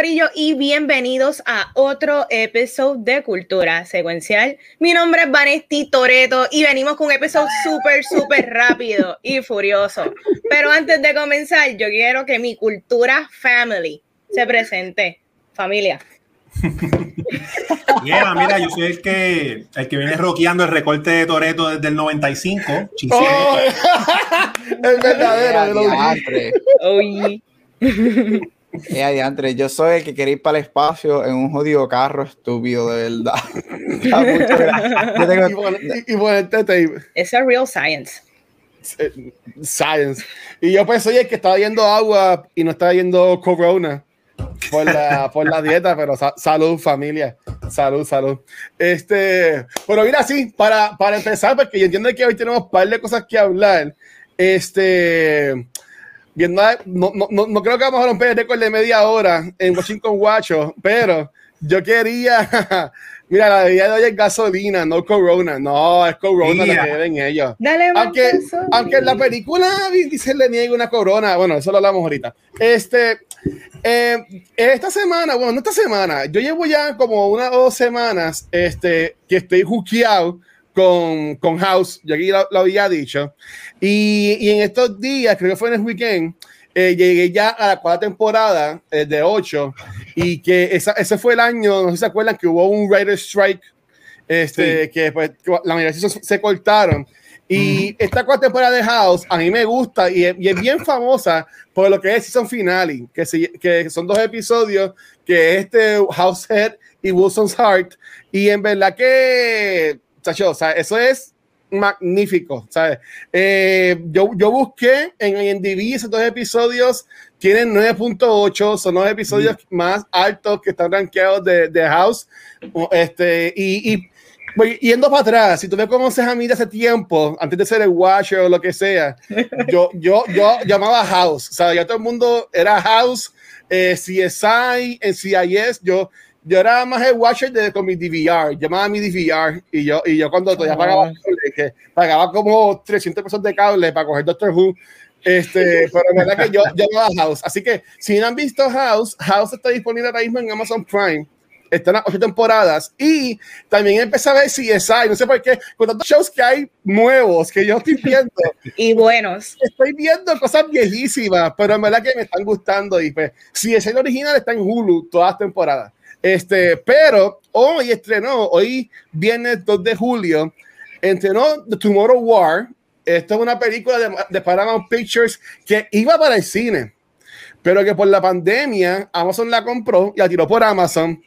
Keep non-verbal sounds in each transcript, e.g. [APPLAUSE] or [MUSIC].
Corillo y bienvenidos a otro episodio de Cultura Secuencial. Mi nombre es Vanesti Toreto y venimos con un episodio súper, súper rápido y furioso. Pero antes de comenzar, yo quiero que mi Cultura Family se presente. Familia. [LAUGHS] Yeah, mira, yo soy el que, el que viene rockeando el recorte de Toreto desde el 95. Oh, [LAUGHS] el verdadero. Oye. Eh, adiante, yo soy el que quería ir para el espacio en un jodido carro estúpido, de verdad. [LAUGHS] y, y Es real science. Eh, science. Y yo pues soy el que estaba yendo agua y no estaba yendo corona por la, [LAUGHS] por la dieta, pero salud, familia. Salud, salud. Este, pero mira, sí, para, para empezar, porque yo entiendo que hoy tenemos un par de cosas que hablar. Este, no, no, no, creo que vamos a romper el récord de media hora en Washington Guacho, pero yo quería. [LAUGHS] Mira, la bebida de hoy es gasolina, no Corona. No, es Corona la que beben ellos. Dale, aunque, aunque en la película dice le niega una corona. Bueno, eso lo hablamos ahorita. Este, eh, esta semana, bueno, no esta semana, yo llevo ya como una o dos semanas este, que estoy juqueado con, con House, yo aquí lo, había dicho. Y, y, en estos días, creo que fue en el weekend, eh, llegué ya a la cuarta temporada eh, de 8 y que esa, ese fue el año, no sé si se acuerdan, que hubo un writer strike, este, que pues, la mayoría se, se cortaron. Y esta cuarta temporada de House a mí me gusta y es, y es bien famosa por lo que es season finale, que, que son dos episodios, que es este House Head y Wilson's Heart. Y en verdad que o sea, eso es magnífico, ¿sabes? Eh, yo, yo busqué en IMDb esos dos episodios, tienen 9.8, son los episodios más altos que están rankeados de, de House. Este, y, y voy yendo para atrás, si tú me conoces a mí de hace tiempo, antes de ser el Watcher o lo que sea, [LAUGHS] yo, yo, yo llamaba House, o sea, ya todo el mundo era House, eh, CSI, en CIS, yo yo era más el watcher de con mi DVR, llamaba mi DVR y yo, y yo cuando todavía pagaba, que pagaba como 300 pesos de cable para coger Doctor Who, este, [LAUGHS] pero en verdad que yo, yo no House. Así que si no han visto House, House está disponible ahora mismo en Amazon Prime. Están las ocho temporadas y también empecé a ver CSI, no sé por qué, con tantos shows que hay nuevos que yo estoy viendo. [LAUGHS] y buenos. Estoy viendo cosas viejísimas, pero en verdad que me están gustando. Y pues, CSI original está en Hulu todas las temporadas. Este, pero hoy estrenó, hoy viernes 2 de julio, estrenó The Tomorrow War. Esto es una película de, Paramount Pictures que iba para el cine, pero que por la pandemia Amazon la compró y la tiró por Amazon.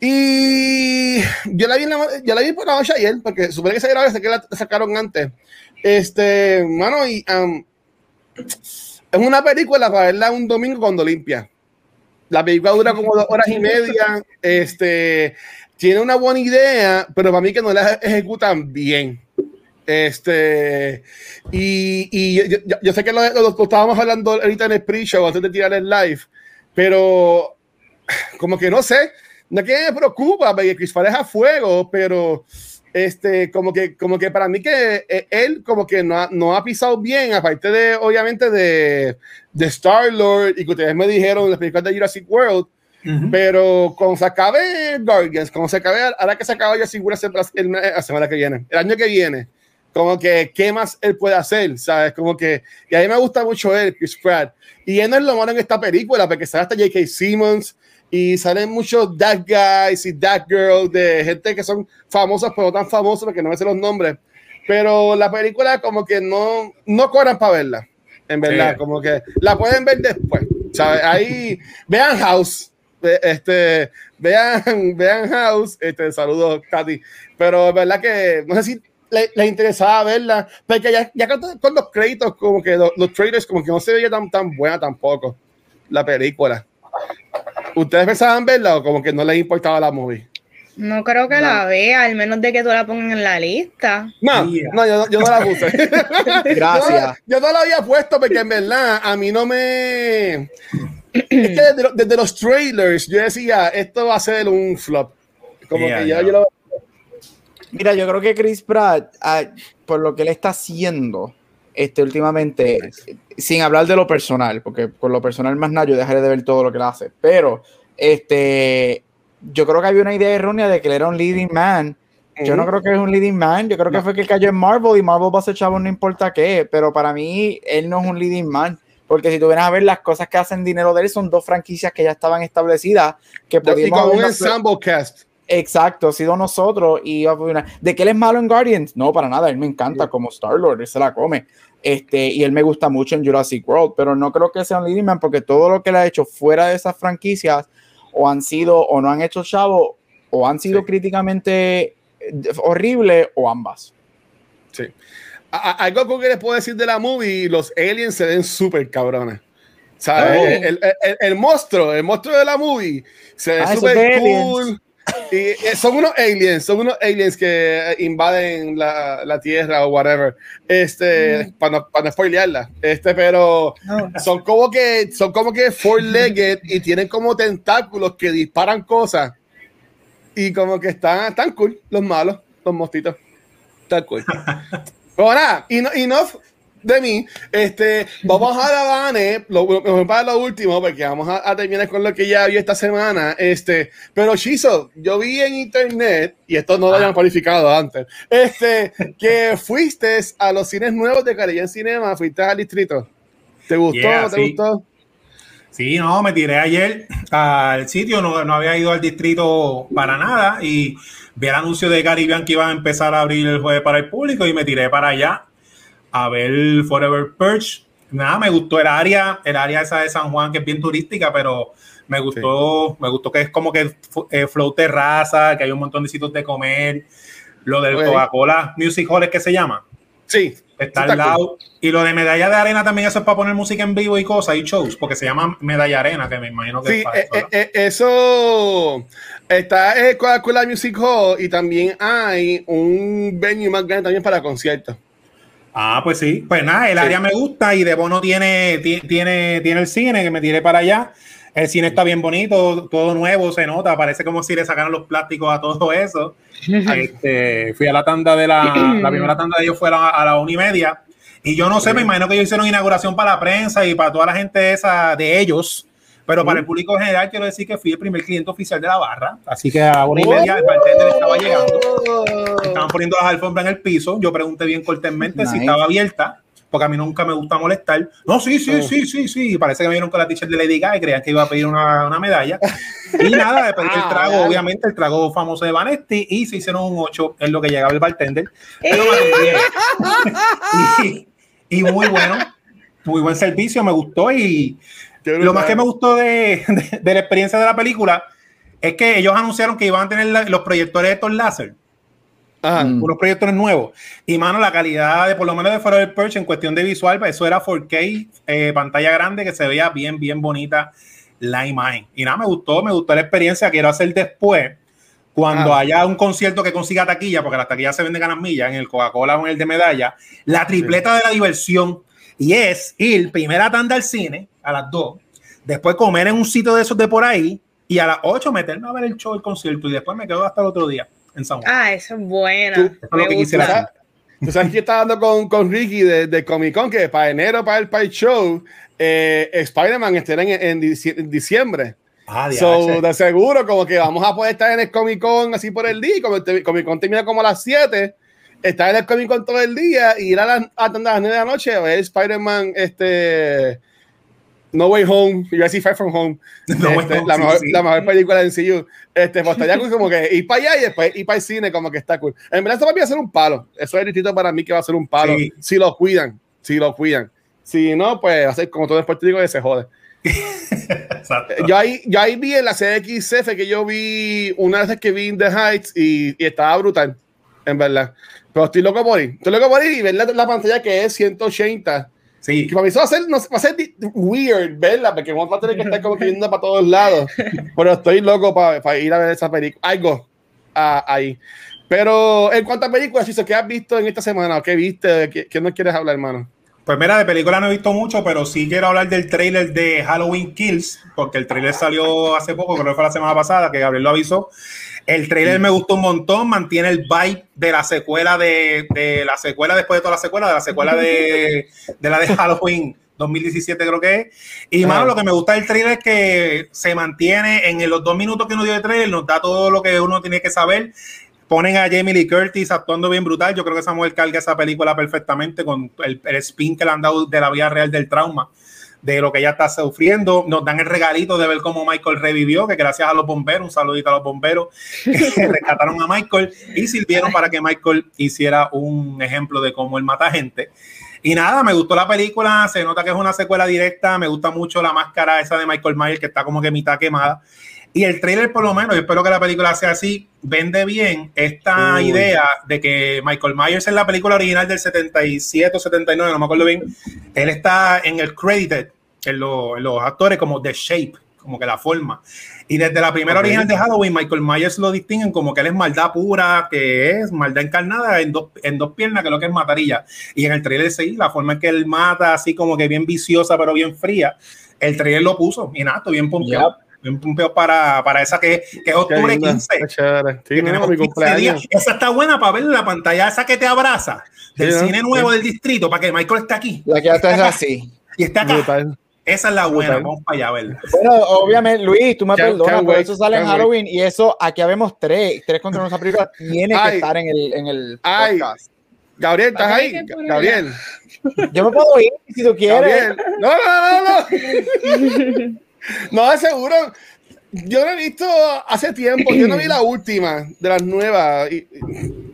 Y yo la vi, la, vi por la noche ayer, porque supone que se grabó, que la sacaron antes. Este, mano, y es una película para verla un domingo cuando limpia. La película dura como dos horas y media. Este, tiene una buena idea, pero para mí que no la ejecutan bien. Este, y, y yo, yo, sé que lo, lo, estábamos hablando ahorita en el pre-show antes de tirar el live, pero como que no sé, no que me preocupa, porque Chris Fares a fuego, pero este, como que, como que para mí que eh, él como que no ha, no ha pisado bien, aparte de, obviamente, de, de Star-Lord y que ustedes me dijeron las películas de Jurassic World, pero cuando se acabe Guardians, cuando se acabe, ahora que se acaba Jurassic World la semana que viene, el año que viene, como que, ¿qué más él puede hacer? ¿Sabes? Como que, y a mí me gusta mucho él, Chris Pratt, y él no es lo malo en esta película, porque sale hasta J.K. Simmons, y salen muchos that guys y that girls de gente que son famosas pero no tan famosas porque no me sé los nombres. Pero la película como que no no cobran para verla en verdad como que la pueden ver después ¿sabes? ahí vean House este vean [LAUGHS] vean House este saludos Katy. Pero es verdad que no sé si les, interesaba verla porque ya, ya con, los créditos como que los, los trailers como que no se veía tan tan buena tampoco la película ¿Ustedes pensaban verla o como que no les importaba la movie? No creo que la vea, al menos de que tú la pongas en la lista. No, no, yo, yo, no la puse. [LAUGHS] Gracias. Yo, no la había puesto porque en verdad a mí no me. es que desde, los trailers yo decía, esto va a ser un flop. Como que yo, yo lo... Mira, yo creo que Chris Pratt, ah, por lo que él está haciendo este, últimamente, sin hablar de lo personal, porque por lo personal más nada, yo dejaré de ver todo lo que él hace, pero este, yo creo que había una idea errónea de que él era un leading man. Yo no creo que es un leading man, yo creo que fue que cayó en Marvel y Marvel va a ser chavo no importa qué, pero para mí él no es un leading man, porque si tú vienes a ver las cosas que hacen dinero de él son dos franquicias que ya estaban establecidas, que podíamos un ensemble cast. Exacto, ha sido nosotros y de que él es malo en Guardians, no, para nada, él me encanta como Star Lord, él se la come. Este, y él me gusta mucho en Jurassic World, pero no creo que sea un leading man porque todo lo que él ha hecho fuera de esas franquicias o han sido o no han hecho chavo o han sido críticamente eh, horrible o ambas. Sí. algo que les puedo decir de la movie, los aliens se ven súper cabrones. ¿Sabes? Oh. El, el, el, monstruo, el monstruo de la movie se ve ah, súper cool. Y eh, son unos aliens, son unos aliens que invaden la, la tierra o whatever. Este, mm. para, no, para no spoilearla. Este, pero son como que son como que four-legged y tienen como tentáculos que disparan cosas. Y como que están, están cool, los malos, los mostitos. Están cool. [LAUGHS] Nada, y no, y no de mí. Este, vamos a la Vane, lo, para lo último, porque vamos a, terminar con lo que ya vi esta semana. Este, pero Chizo, yo vi en internet, y esto no lo habían cualificado antes, este, que fuiste a los cines nuevos de en Cinema, fuiste al distrito. ¿Te gustó? ¿Te gustó? Sí, no, me tiré ayer al sitio, no, no, había ido al distrito para nada y vi el anuncio de Caribbean que iban a empezar a abrir el jueves para el público y me tiré para allá a ver Forever Perch. Nada, me gustó el área, el área esa de San Juan, que es bien turística, pero me gustó, me gustó que es como que eh, flow terraza, que hay un montón de sitios de comer. Lo del Coca-Cola Music Hall es que se llama. Sí. Está, al lado. Y lo de medalla de arena también, eso es para poner música en vivo y cosas y shows, porque se llama medalla arena, que me imagino que sí, es eh, eh, eso. Está el Coca-Cola Music Hall y también hay un venue más grande también para conciertos. Ah, pues sí. Pues nada, el área me gusta y de Bono tiene, tiene, tiene el cine, que me tiré para allá. El cine está bien bonito, todo nuevo, se nota, parece como si le sacaran los plásticos a todo eso. [LAUGHS] Este, fui a la tanda de la, la primera tanda de ellos fue a la, a la una y media. Y yo no sé, me imagino que ellos hicieron inauguración para la prensa y para toda la gente esa de ellos. Pero para el público general quiero decir que fui el primer cliente oficial de la barra. Así que a una y media el bartender estaba llegando. Estaban poniendo las alfombras en el piso. Yo pregunté bien cortésmente si estaba abierta, porque a mí nunca me gusta molestar. No, sí, sí, oh. sí, sí, sí. Parece que me vieron con la t-shirt de Lady Gaga y creían que iba a pedir una, una medalla. Y nada, de pedir el ah, trago, obviamente, el trago famoso de Vanetti, y se hicieron un 8, es lo que llegaba el bartender. Pero [LAUGHS] y, y muy bueno, muy buen servicio, me gustó y lo más que me gustó [LAUGHS] de, la experiencia de la película es que ellos anunciaron que iban a tener los proyectores de estos láser. Mm. Unos proyectores nuevos. Y, mano, la calidad de, por lo menos de Forever Perch en cuestión de visual, pues, eso era 4K, eh, pantalla grande, que se veía bien, bien bonita la imagen. Y nada, me gustó, me gustó la experiencia. Quiero hacer después, cuando haya un concierto que consiga taquilla, porque las taquillas se venden a las millas, en el Coca-Cola o en el de medalla, la tripleta de la diversión. Y es ir primera tanda al cine, a las 2, después comer en un sitio de esos de por ahí y a las 8 meterme a ver el show, el concierto y después me quedo hasta el otro día en San Juan. Ah, eso es buena. Tú, lo que quisiera Tú sabes que está dando con, con Ricky de, de, Comic Con que para enero, para el, para show, eh, Spider-Man estará en, en, diciembre. Ah, so, de seguro, como que vamos a poder estar en el Comic Con así por el día. Como el Comic Con termina como a las 7, estar en el Comic Con todo el día y ir a, las, a, las 9 de la noche a ver Spider-Man este, no Way Home, iba a decir Far From Home, [LAUGHS] este, la, mejor, la, mejor, película de MCU. Este, pues estaría como que ir para allá y después ir para el cine, como que está cool. En verdad, esto va a ser un palo. Eso es distinto para mí que va a ser un palo. Si lo cuidan, si lo cuidan. Si no, pues va a ser como todo el Puerto Rico que se jode. [LAUGHS] Exacto. Yo ahí, yo ahí vi en la CXF que yo vi una vez que vi In The Heights y, y estaba brutal, en verdad. Pero estoy loco por ir. Estoy loco por ir y ver la, la pantalla que es 180 Sí. Que para mí eso va a ser, no, va a ser weird verla, porque vamos a tener que estar como que yendo para todos lados. [LAUGHS] Pero estoy loco para, para ir a ver esa película. Algo. ah, ahí. Pero en cuanto a películas, ¿qué has visto en esta semana? ¿Qué viste? ¿Qué, qué nos quieres hablar, hermano? Pues mira, de película no he visto mucho, pero sí quiero hablar del trailer de Halloween Kills, porque el trailer salió hace poco, creo que fue la semana pasada, que Gabriel lo avisó. El trailer me gustó un montón, mantiene el vibe de la secuela de, de la secuela después de toda la secuela, de la secuela de, de la de [LAUGHS] Halloween 2017 creo que es. Y mano, lo que me gusta del trailer es que se mantiene en los dos minutos que uno dio de trailer, nos da todo lo que uno tiene que saber ponen a Jamie Lee Curtis actuando bien brutal. Yo creo que esa mujer carga esa película perfectamente con el, el, spin que le han dado de la vida real del trauma, de lo que ella está sufriendo. Nos dan el regalito de ver cómo Michael revivió, que gracias a los bomberos, un saludito a los bomberos, [LAUGHS] rescataron a Michael y sirvieron para que Michael hiciera un ejemplo de cómo él mata gente. Y nada, me gustó la película, se nota que es una secuela directa, me gusta mucho la máscara esa de Michael Myers que está como que mitad quemada. Y el trailer, por lo menos, yo espero que la película sea así, vende bien esta Uy. idea de que Michael Myers en la película original del 77 o 79, no me acuerdo bien, él está en el credited, en, lo, en los actores como The Shape, como que la forma. Y desde la primera okay. original de Halloween, Michael Myers lo distinguen como que él es maldad pura, que es maldad encarnada en dos, en dos piernas, que es lo que es matarilla. Y en el trailer sí, la forma en que él mata, así como que bien viciosa, pero bien fría, el trailer lo puso, y nada, bien pompeado. Yep un pumpeo para, para esa que, que es octubre 15. Sí, no, mi cumpleaños. Esa está buena para ver la pantalla esa que te abraza del sí, cine nuevo sí. del distrito para que Michael esté aquí. La que ya está así. Y está acá. Brutal. Esa es la buena, Brutal. vamos para allá a verla. Bueno, obviamente, Luis, tú me perdonas, por eso sale en Halloween y eso, aquí habemos tres, tres contra nuestra película, tiene Ay. que estar en el, en el Ay. podcast. Gabriel, ¿estás ahí? Gabriel. Yo me puedo ir si tú quieres. Gabriel. No, no, no, no. [LAUGHS] [LAUGHS] No, de seguro. Yo lo he visto hace tiempo. Yo no vi la última de las nuevas. Y,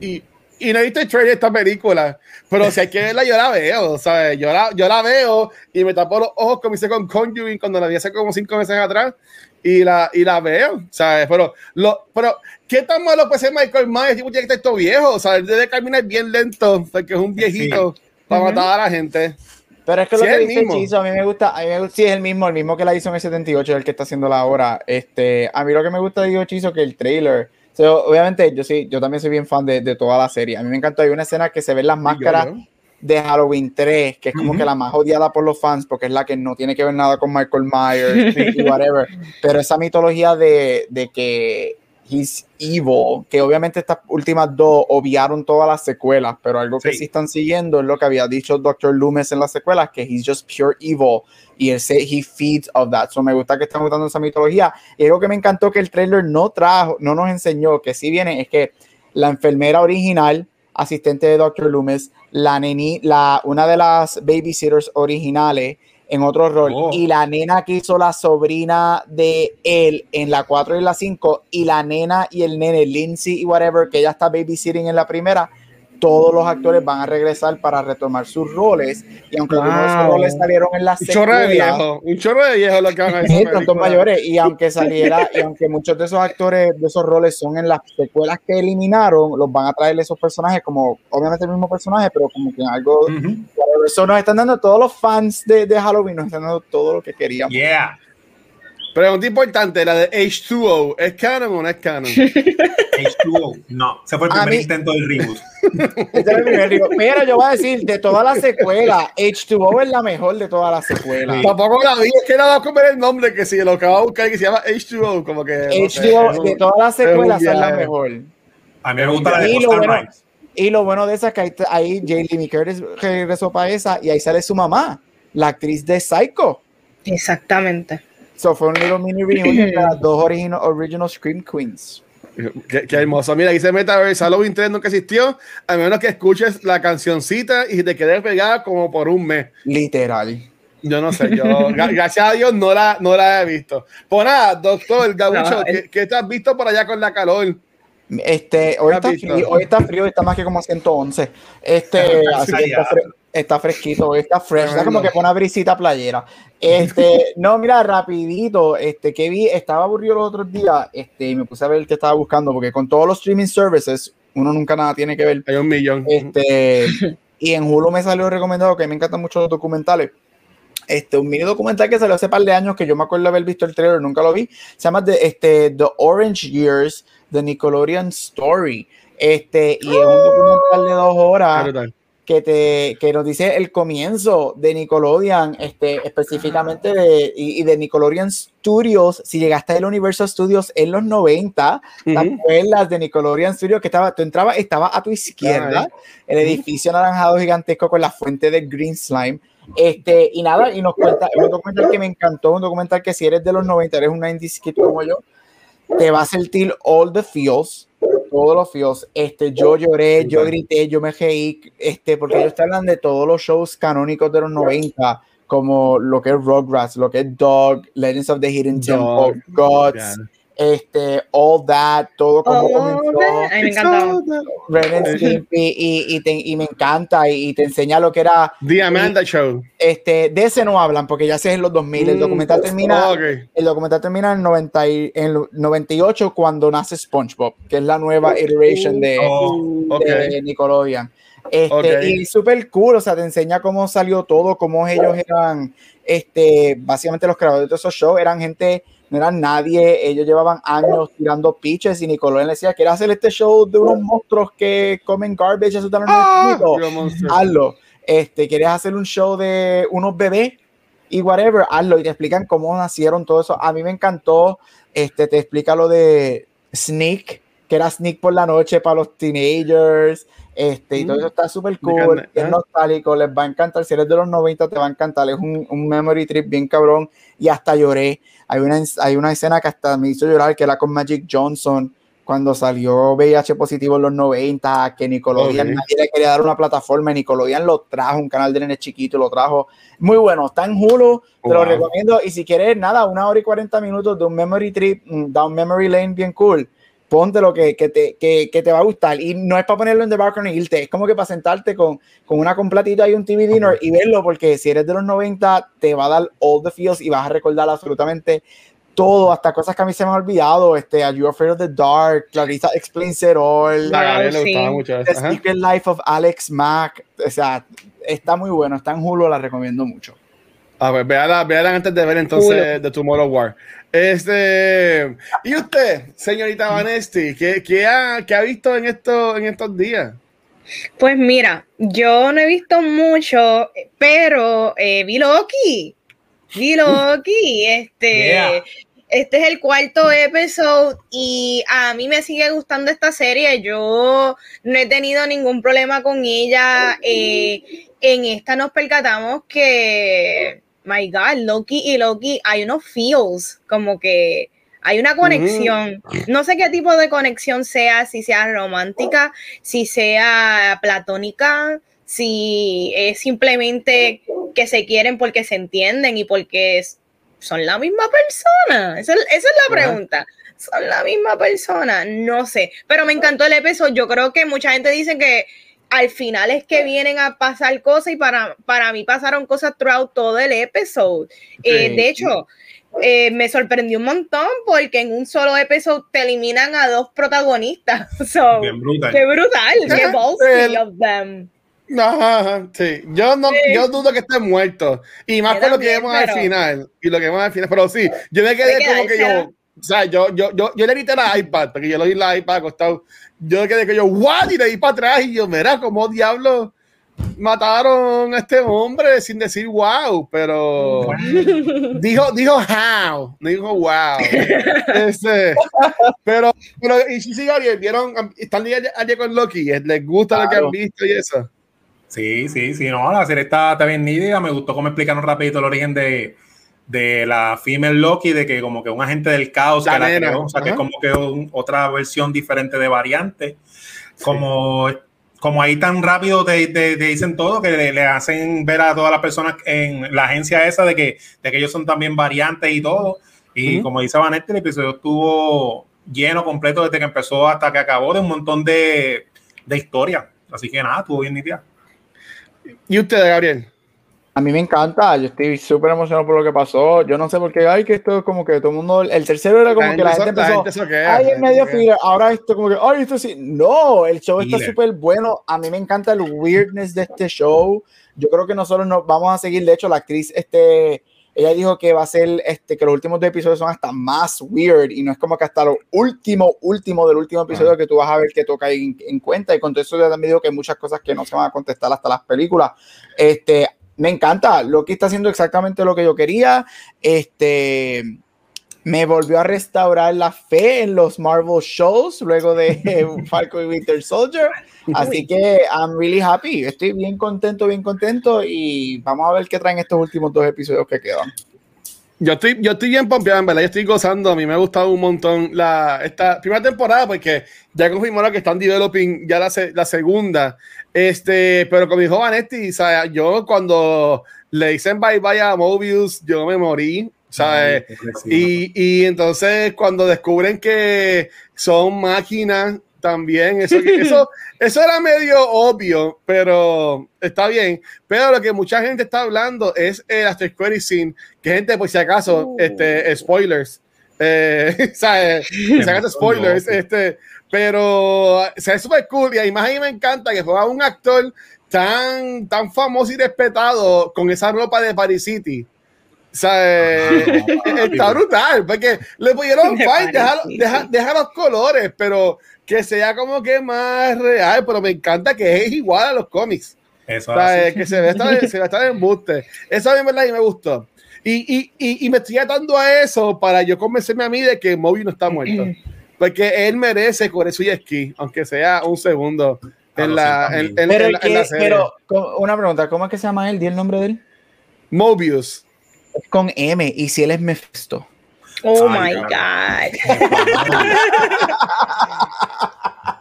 y, y no he visto el trailer de esta película. Pero si hay que verla, yo la veo. ¿sabes? Yo, la, yo la veo y me tapo los ojos como hice con Conjuring cuando la vi hace como cinco meses atrás. Y la, y la veo, ¿sabes? Pero, lo, pero, ¿qué tan malo puede ser Michael Myers? Tipo, tiene que todo viejo, ¿sabes? Debe caminar bien lento, porque es un viejito sí. para matar a la gente. Pero es que sí, lo que dice. Chizo, a mí me gusta, a mí me gusta, sí es el mismo, el mismo que la hizo en el 78, el que está haciendo la hora. Este, a mí lo que me gusta digo Chizo que el trailer, obviamente yo sí, yo también soy bien fan de, de, toda la serie. A mí me encantó, hay una escena que se ven las máscaras yo, de Halloween 3, que es como uh -huh. que la más odiada por los fans, porque es la que no tiene que ver nada con Michael Myers y [LAUGHS] whatever. Pero esa mitología de, de que He's Evil, que obviamente estas últimas dos obviaron todas las secuelas, pero algo que sí. sí están siguiendo es lo que había dicho Dr. Loomis en las secuelas, que he's just pure evil y él se, he feeds of that. So me gusta que están usando esa mitología. Y algo que me encantó que el trailer no trajo, no nos enseñó, que sí viene, es que la enfermera original, asistente de Dr. Loomis, la neni, la, una de las babysitters originales, en otro rol. Oh. Y la nena que hizo la sobrina de él en la 4 y la 5, y la nena y el nene, Lindsay y whatever, que ella está babysitting en la primera, todos los actores van a regresar para retomar sus roles. Y aunque wow. algunos roles salieron en la un chorro de viejo, un chorro de viejo lo que van a decir. mayores. Y aunque saliera, y aunque muchos de esos actores de esos roles son en las secuelas que eliminaron, los van a traer esos personajes como, obviamente el mismo personaje, pero como que algo. Uh -huh. Eso nos están dando todos los fans de, de Halloween, nos están dando todo lo que queríamos. Yeah. Pregunta importante, la de H2O, ¿es canon o no es canon? [LAUGHS] H2O, no, se fue el primer mí, intento del reboot. [LAUGHS] Este el primer reboot. Pero yo voy a decir, de todas las secuelas, H2O es la mejor de todas las secuelas. Sí. Tampoco la vi, es que nada con ver el nombre, que si lo acabo de buscar, que se llama H2O, como que... H2O, no sé, de todas las secuelas, es, la mejor. A mí me gusta la de y lo, bueno, y lo bueno de esa es que ahí, ahí Jamie Lee Curtis regresó para esa, y ahí sale su mamá, la actriz de Psycho. Exactamente. So fue un little mini reunion [LAUGHS] de las dos original, original Scream Queens. Qué, qué, hermoso. Mira, dice Metaverse Halloween 3 nunca existió, a menos que escuches la cancioncita y te quedes pegada como por un mes. Literal. Yo no sé, yo, [LAUGHS] gracias a Dios, no la, no la he visto. Pues nada, doctor Gabucho, no, el... ¿qué, ¿qué, te has visto por allá con la calor? Este, hoy está, frío, hoy está frío, está más que como a 111. Este, [LAUGHS] así que está, fre está, fresquito, hoy está fresh, está como que con una brisita playera. Este, no, mira, rapidito, este, que vi, estaba aburrido los otros días, este, y me puse a ver el que estaba buscando, porque con todos los streaming services, uno nunca nada tiene que ver. Hay un millón. Este, y en Hulu me salió recomendado, que me encantan mucho los documentales. este, un mini documental que salió hace par de años que yo me acuerdo haber visto el trailer, nunca lo vi. Se llama The, este, The Orange Years, The Nickelodeon Story. Este, y es un documental de dos horas que, te, que nos dice el comienzo de Nickelodeon, este, específicamente de, y, de Nickelodeon Studios, si llegaste al Universal Studios en los 90, las de Nickelodeon Studios que estaba, tú entrabas, estaba a tu izquierda, el edificio anaranjado gigantesco con la fuente de Green Slime. Este, y nada, y nos cuenta, un documental que me encantó, un documental que si eres de los 90, eres un 90s kid como yo, te va a sentir all the feels, todos los feels. Este, yo lloré, yo grité, yo me reí, este, porque ellos te hablan de todos los shows canónicos de los 90, como lo que es Rugrats, lo que es Dog, Legends of the Hidden Temple, Gods este, All That, todo como oh, comenzó. me encantó. y, y, me encanta y, te enseña lo que era The Amanda Show. Este, de ese no hablan porque ya sé en los 2000. el mm, documental termina el documental termina en, 90 en el 98 cuando nace SpongeBob, que es la nueva iteration de, oh, de Nickelodeon. Este, Y súper cool, o sea, te enseña cómo salió todo, cómo ellos eran, este, básicamente los creadores de esos shows eran gente no eran nadie, ellos llevaban años tirando pitches y Nicolás le decía, ¿quieres hacer este show de unos monstruos que comen garbage? Eso ¡Ah! Hazlo. Este, ¿Quieres hacer un show de unos bebés? Y whatever, hazlo. Y te explican cómo nacieron todo eso. A mí me encantó, este, te explica lo de Sneak, que era Sneak por la noche para los teenagers. Este, y todo mm. eso está súper cool, es nostálgico, les va a encantar. Si eres de los 90, te va a encantar. Es un, un, memory trip bien cabrón. Y hasta lloré. Hay una, hay una escena que hasta me hizo llorar, que era con Magic Johnson, cuando salió VIH positivo en los 90, que Nickelodeon nadie le quería dar una plataforma. Nickelodeon lo trajo, un canal de nene chiquito, lo trajo. Muy bueno, está en Hulu, te lo recomiendo. Y si quieres, nada, una hora y 40 minutos de un memory trip, mm, down memory lane bien cool ponte lo que, que, te, que, que, te va a gustar. Y no es para ponerlo en the background y irte, es como que para sentarte con, con una completita y un TV dinner y verlo, porque si eres de los 90, te va a dar all the feels y vas a recordar absolutamente todo, hasta cosas que a mí se me han olvidado. Este, Are You Afraid of the Dark? Clarissa Explains It All. La le gustaba mucho. The Secret Life of Alex Mack. O sea, está muy bueno, está en Hulu, la recomiendo mucho. A ver, véala, antes de ver entonces The Tomorrow War. Este, y usted, señorita Vanesti, ¿qué, qué, ha, qué ha visto en, esto, en estos días? Pues mira, yo no he visto mucho, pero eh, vi Loki. Vi Loki. Este, este es el cuarto episodio y a mí me sigue gustando esta serie. Yo no he tenido ningún problema con ella. Eh, en esta nos percatamos que my God, Loki y Loki, hay unos feels, como que hay una conexión. No sé qué tipo de conexión sea, si sea romántica, si sea platónica, si es simplemente que se quieren porque se entienden y porque son la misma persona. Esa, es la pregunta. Son la misma persona, no sé. Pero me encantó el episodio. Yo creo que mucha gente dice que al final es que vienen a pasar cosas y para, para mí pasaron cosas throughout todo el episodio. Eh, de hecho, eh, me sorprendió un montón porque en un solo episodio te eliminan a dos protagonistas. [LAUGHS] So, brutal. Qué brutal, qué ballsy of them. sí. Yo no, yo dudo que esté muerto. Y más con lo que vemos al final. Y lo que vemos al final. Pero sí, yo me quedé como que yo. O sea, yo, yo, yo, yo le edité la iPad, porque yo lo di la iPad acostado yo quedé que yo, what? Y le di para atrás y yo, mira, como diablo mataron a este hombre sin decir wow, pero dijo, dijo how, dijo wow. [LAUGHS] Este, pero, pero, y sí, Gabriel, vieron, están ayer con Loki, les gusta lo que han visto y eso. Sí, sí, sí, no, la serie está, está bien nítida, me gustó cómo explicaron rapidito el origen de, de la female Loki, de que como que un agente del caos, que, la o sea, que como que otra versión diferente de variante. Como, como ahí tan rápido te, dicen todo, que le, hacen ver a todas las personas en la agencia esa de que, de que ellos son también variantes y todo. Y como dice Vanetti, el episodio estuvo lleno, completo, desde que empezó hasta que acabó, de un montón de, de historia. Así que nada, estuvo bien nítida. ¿Y usted, Gabriel? A mí me encanta, yo estoy súper emocionado por lo que pasó. Yo no sé por qué, ay, que esto es como que todo el mundo. El tercero era como que la gente empezó. ay, en medio fila. Ahora esto, como que, ay, esto sí. No, el show está súper bueno. A mí me encanta el weirdness de este show. Yo creo que nosotros nos vamos a seguir. De hecho, la actriz, este ella dijo que va a ser este que los últimos dos episodios son hasta más weird y no es como que hasta lo último último del último episodio que tú vas a ver que toca en, en cuenta y con todo eso ya también digo que hay muchas cosas que no se van a contestar hasta las películas este me encanta lo que está haciendo exactamente lo que yo quería este me volvió a restaurar la fe en los Marvel shows luego de [LAUGHS] Falcon y Winter Soldier. Así que I'm really happy. Estoy bien contento, bien contento y vamos a ver qué traen estos últimos dos episodios que quedan. Yo estoy, yo estoy bien pompeado, en verdad. Yo estoy gozando. A mí me ha gustado un montón la, esta primera temporada porque ya confirmaron que están developing ya la, la segunda. Este, pero con mi joven Vanetti, yo cuando le dicen bye bye a Mobius, yo me morí. ¿sabes? Y, y, entonces cuando descubren que son máquinas también, eso, eso, [LAUGHS] eso era medio obvio, pero está bien. Pero lo que mucha gente está hablando es el After Credit Scene, que gente, por si acaso, este, spoilers, eh, [LAUGHS] ¿sabes? Si acaso spoilers, este, pero se es súper cool y además a mí me encanta que fue un actor tan, tan famoso y respetado con esa ropa de Paris City. O sea, [LAUGHS] está brutal, porque le pudieron fine, dejar, los colores, pero que sea como que más real, pero me encanta que es igual a los cómics. Eso o sea, que se ve estar, se ve estar en embuste. Eso a mí verdad y me gustó. Y, y, y, y, me estoy atando a eso para yo convencerme a mí de que Moby no está [CLEARS THROAT] muerto. Porque él merece correr su esquí, aunque sea un segundo en, la, en, en, pero, la, serie. Pero, una pregunta, ¿cómo es que se llama él? ¿Di el nombre de él? Mobius con M y si él es Mephisto. Oh my God.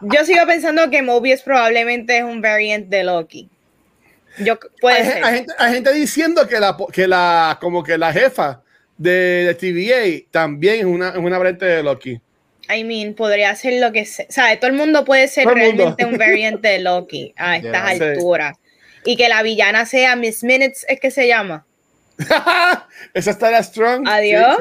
[LAUGHS] Yo sigo pensando que Mobius probablemente es un variant de Loki. Yo, puede hay, ser. Hay, gente, diciendo que la, que la, como que la jefa de, TVA también es una, es una variante de Loki. I mean, podría ser lo que sea. ¿Sabe? Todo el mundo puede ser realmente un variante de Loki a [LAUGHS] estas alturas. Y que la villana sea Miss Minutes, es que se llama. [LAUGHS] Esa estaría strong. Adiós.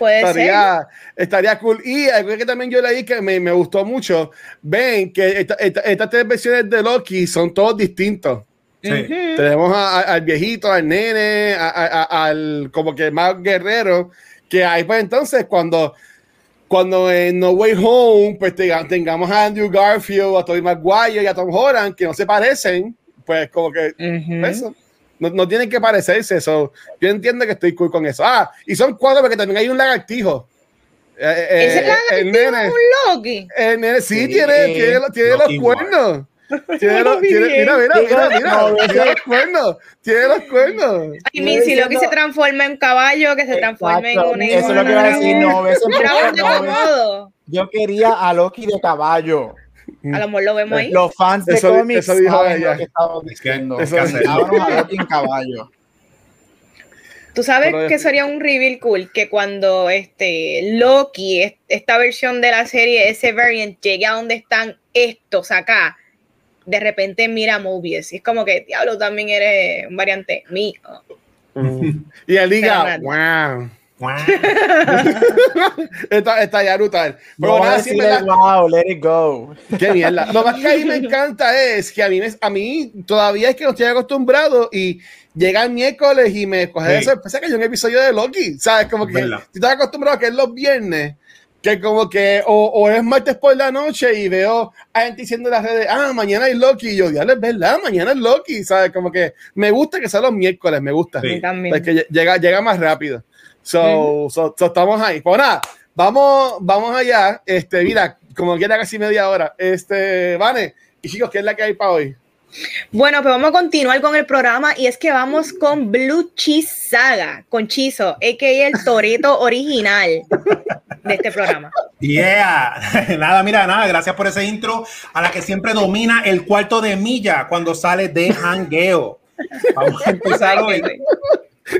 Puede estaría, ser. Estaría cool. Y algo que también yo leí que me, me gustó mucho. Ven que estas tres versiones de Loki son todos distintos. Tenemos al viejito, al nene, al como que más guerrero. Que ahí pues entonces cuando cuando en No Way Home pues tengamos a Andrew Garfield, a Tobey Maguire y a Tom Holland que no se parecen, pues como que eso. No, no tienen que parecerse eso. Yo entiendo que estoy cool con eso. Ah, y son cuatro porque también hay un lagartijo. Eh, eh, ¿Ese lagartijo es un Loki? El nene, sí, tiene, tiene, tiene los cuernos. [LAUGHS] Tiene los, tiene, mira, mira, mira, mira, tiene los cuernos, tiene los cuernos. I mean, si Loki se transforma en caballo, que se transforme en un Eso es lo que iba a decir, no, ves no, Yo quería a Loki de caballo. A lo mejor lo vemos ahí. Los fans de eso, cómics eso dijo ella. que estamos diciendo. Es que, a en caballo. Tú sabes que sería un reveal cool que cuando este Loki, esta versión de la serie, ese variant, llegue a donde están estos acá, de repente mira Mobius. Y es como que, diablo, también eres un variante mío. [LAUGHS] y él diga, wow. [LAUGHS] está, está ya brutal. Pero no, nada, wow, let it go. Qué mierda. Lo más que a mí me encanta es que a mí, a mí todavía es que no estoy acostumbrado y llega el miércoles y me coge de sorpresa que hay un episodio de Loki. ¿Sabes? Como que si estás acostumbrado a que es los viernes, que como que o, o, es martes por la noche y veo a gente diciendo en las redes, ah, mañana hay Loki. Y yo, ya es verdad, mañana es Loki. ¿Sabes? Como que me gusta que sea los miércoles, me gusta. Sí. Es que llega, llega más rápido. So, so, estamos ahí. Pues nada, vamos, vamos allá. Este, mira, como queda casi media hora. Este, Vane, y chicos, ¿qué es la que hay para hoy? Bueno, pues vamos a continuar con el programa y es que vamos con Blue Cheese Saga, con Chizo, a.k.a. el Toreto [LAUGHS] original de este programa. Yeah, [LAUGHS] nada, mira, nada, gracias por ese intro a la que siempre domina el cuarto de milla cuando sale de hangueo. Vamos a empezar [LAUGHS] hoy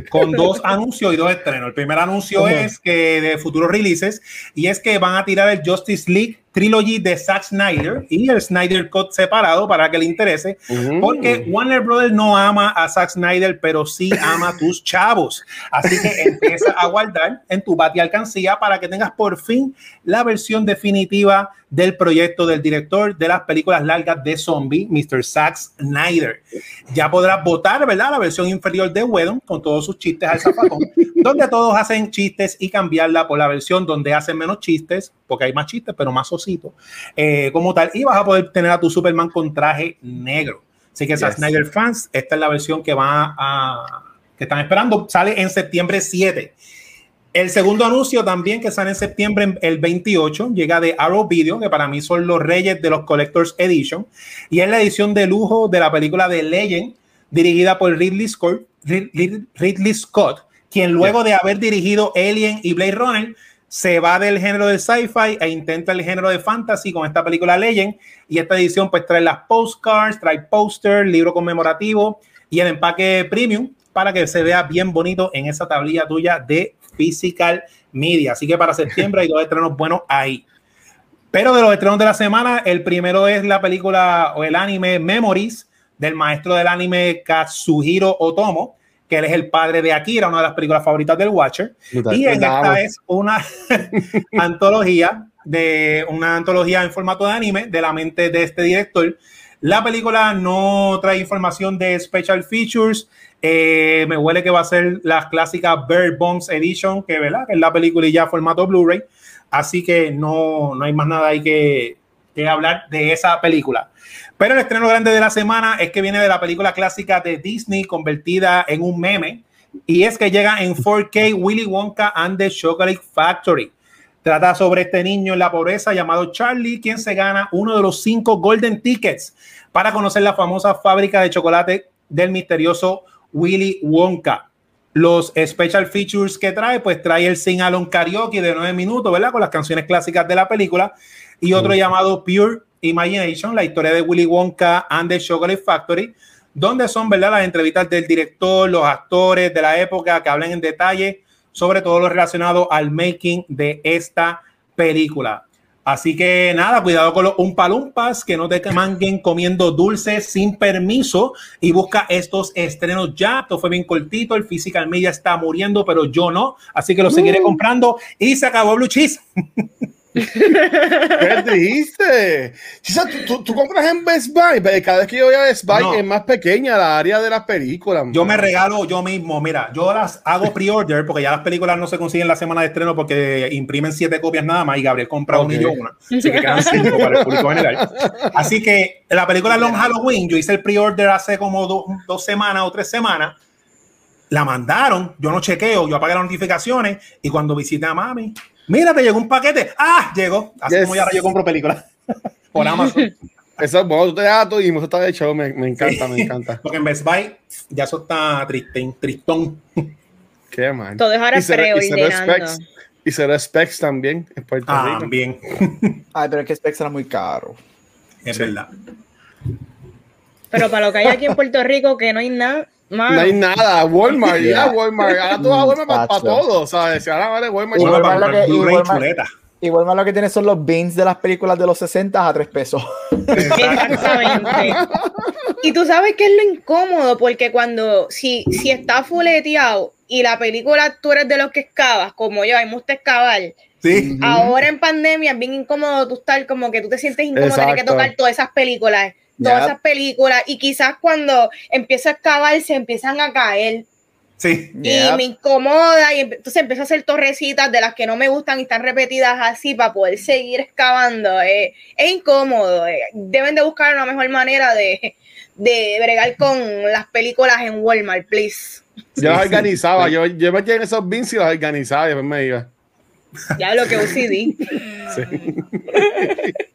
con dos [LAUGHS] anuncios y dos estrenos. El primer anuncio es que de futuros releases y es que van a tirar el Justice League trilogy de Zack Snyder y el Snyder Cut separado para que le interese, porque Warner Brothers no ama a Zack Snyder, pero sí ama a tus chavos. Así que empieza a guardar en tu bati alcancía para que tengas por fin la versión definitiva del proyecto del director de las películas largas de zombie, Mr. Zack Snyder. Ya podrás votar, ¿verdad? La versión inferior de Wedon con todos sus chistes al zafacón, [LAUGHS] donde todos hacen chistes y cambiarla por la versión donde hacen menos chistes, porque hay más chistes, pero más eh, como tal. Y vas a poder tener a tu Superman con traje negro. Así que, Zack Snyder fans, esta es la versión que va a que están esperando. Sale en septiembre 7. El segundo anuncio también que sale en septiembre, el 28, llega de Arrow Video, que para mí son los reyes de los Collectors Edition, y es la edición de lujo de la película de Legend, dirigida por Ridley Scott, Ridley Scott quien luego de haber dirigido Alien y Blade Runner, se va del género de sci-fi e intenta el género de fantasy con esta película Legend, y esta edición pues trae las postcards, trae póster, libro conmemorativo y el empaque premium para que se vea bien bonito en esa tablilla tuya de Physical Media. Así que para septiembre hay dos estrenos buenos ahí. Pero de los estrenos de la semana, el primero es la película o el anime Memories del maestro del anime Kazuhiro Otomo, que él es el padre de Akira, una de las películas favoritas del Watcher. Y en esta es una [LAUGHS] antología de una antología en formato de anime de la mente de este director. La película no trae información de special features, eh, me huele que va a ser la clásica Bird Bones Edition, que, ¿verdad? que es la película y ya formato Blu-ray. Así que no, no hay más nada ahí que, que hablar de esa película. Pero el estreno grande de la semana es que viene de la película clásica de Disney convertida en un meme. Y es que llega en 4K Willy Wonka and the Chocolate Factory. Trata sobre este niño en la pobreza llamado Charlie, quien se gana uno de los cinco Golden Tickets para conocer la famosa fábrica de chocolate del misterioso Willy Wonka. Los special features que trae, pues trae el Sing Along Karaoke de nueve minutos, ¿verdad? Con las canciones clásicas de la película. Y otro llamado Pure Imagination, la historia de Willy Wonka and the Chocolate Factory, donde son, ¿verdad? Las entrevistas del director, los actores de la época que hablan en detalle sobre todo lo relacionado al making de esta película. Así que nada, cuidado con los umpalumpas, que no te manguen comiendo dulces sin permiso y busca estos estrenos ya. Esto fue bien cortito, el Physical Media está muriendo, pero yo no, así que lo seguiré uh. comprando y se acabó Blue Cheese. [LAUGHS] [LAUGHS] ¿Qué triste? ¿tú, tú, compras en Best Buy, cada vez que yo voy a Best Buy es más pequeña la área de las películas. Yo me regalo yo mismo, mira, yo las hago pre-order porque ya las películas no se consiguen la semana de estreno porque imprimen siete copias nada más y Gabriel compra un millón una. Así que quedan cinco para el público general. Así que la película Long Halloween, yo hice el pre-order hace como dos semanas o tres semanas la mandaron, yo no chequeo, yo apagué las notificaciones y cuando visité a mami, mira, te llegó un paquete, ah, llegó, así como ya yo compro películas [LAUGHS] por Amazon. Eso es bueno, te dato y eso está de show, me, me encanta, me encanta. Porque en Best Buy ya eso está triste, tristón. Qué mal. Todo es ahora y se, y se y se Specs también en Puerto ah, También. [LAUGHS] Ay, pero es que Specs era muy caro. Es verdad. Pero para lo que hay aquí en Puerto Rico, que no hay nada, no hay nada, Walmart, [LAUGHS] ya, Walmart, ahora tú vas a Walmart para, para todo, ¿sabes? Si ahora vale Walmart, igual para, para, que, igual, igual más lo que tiene son los beans de las películas de los 60 a 3 pesos. Exactamente. [LAUGHS] y tú sabes que es lo incómodo, porque cuando, si, si está fuleteado y la película tú eres de los que excavas, como yo, a mí me gusta excavar. Sí. Ahora en pandemia es bien incómodo tú estar como que tú te sientes incómodo tener que tocar todas esas películas todas esas películas y quizás cuando empieza a excavar se empiezan a caer. Sí. Y me incomoda y entonces empiezo a hacer torrecitas de las que no me gustan y están repetidas así para poder seguir excavando. Eh, es incómodo. Eh. Deben de buscar una mejor manera de, de bregar con las películas en Walmart, please. Yo las organizaba, yo, yo metía en esos bins y las organizaba y después me iba. Ya lo que UCD. [LAUGHS] Sí. [LAUGHS]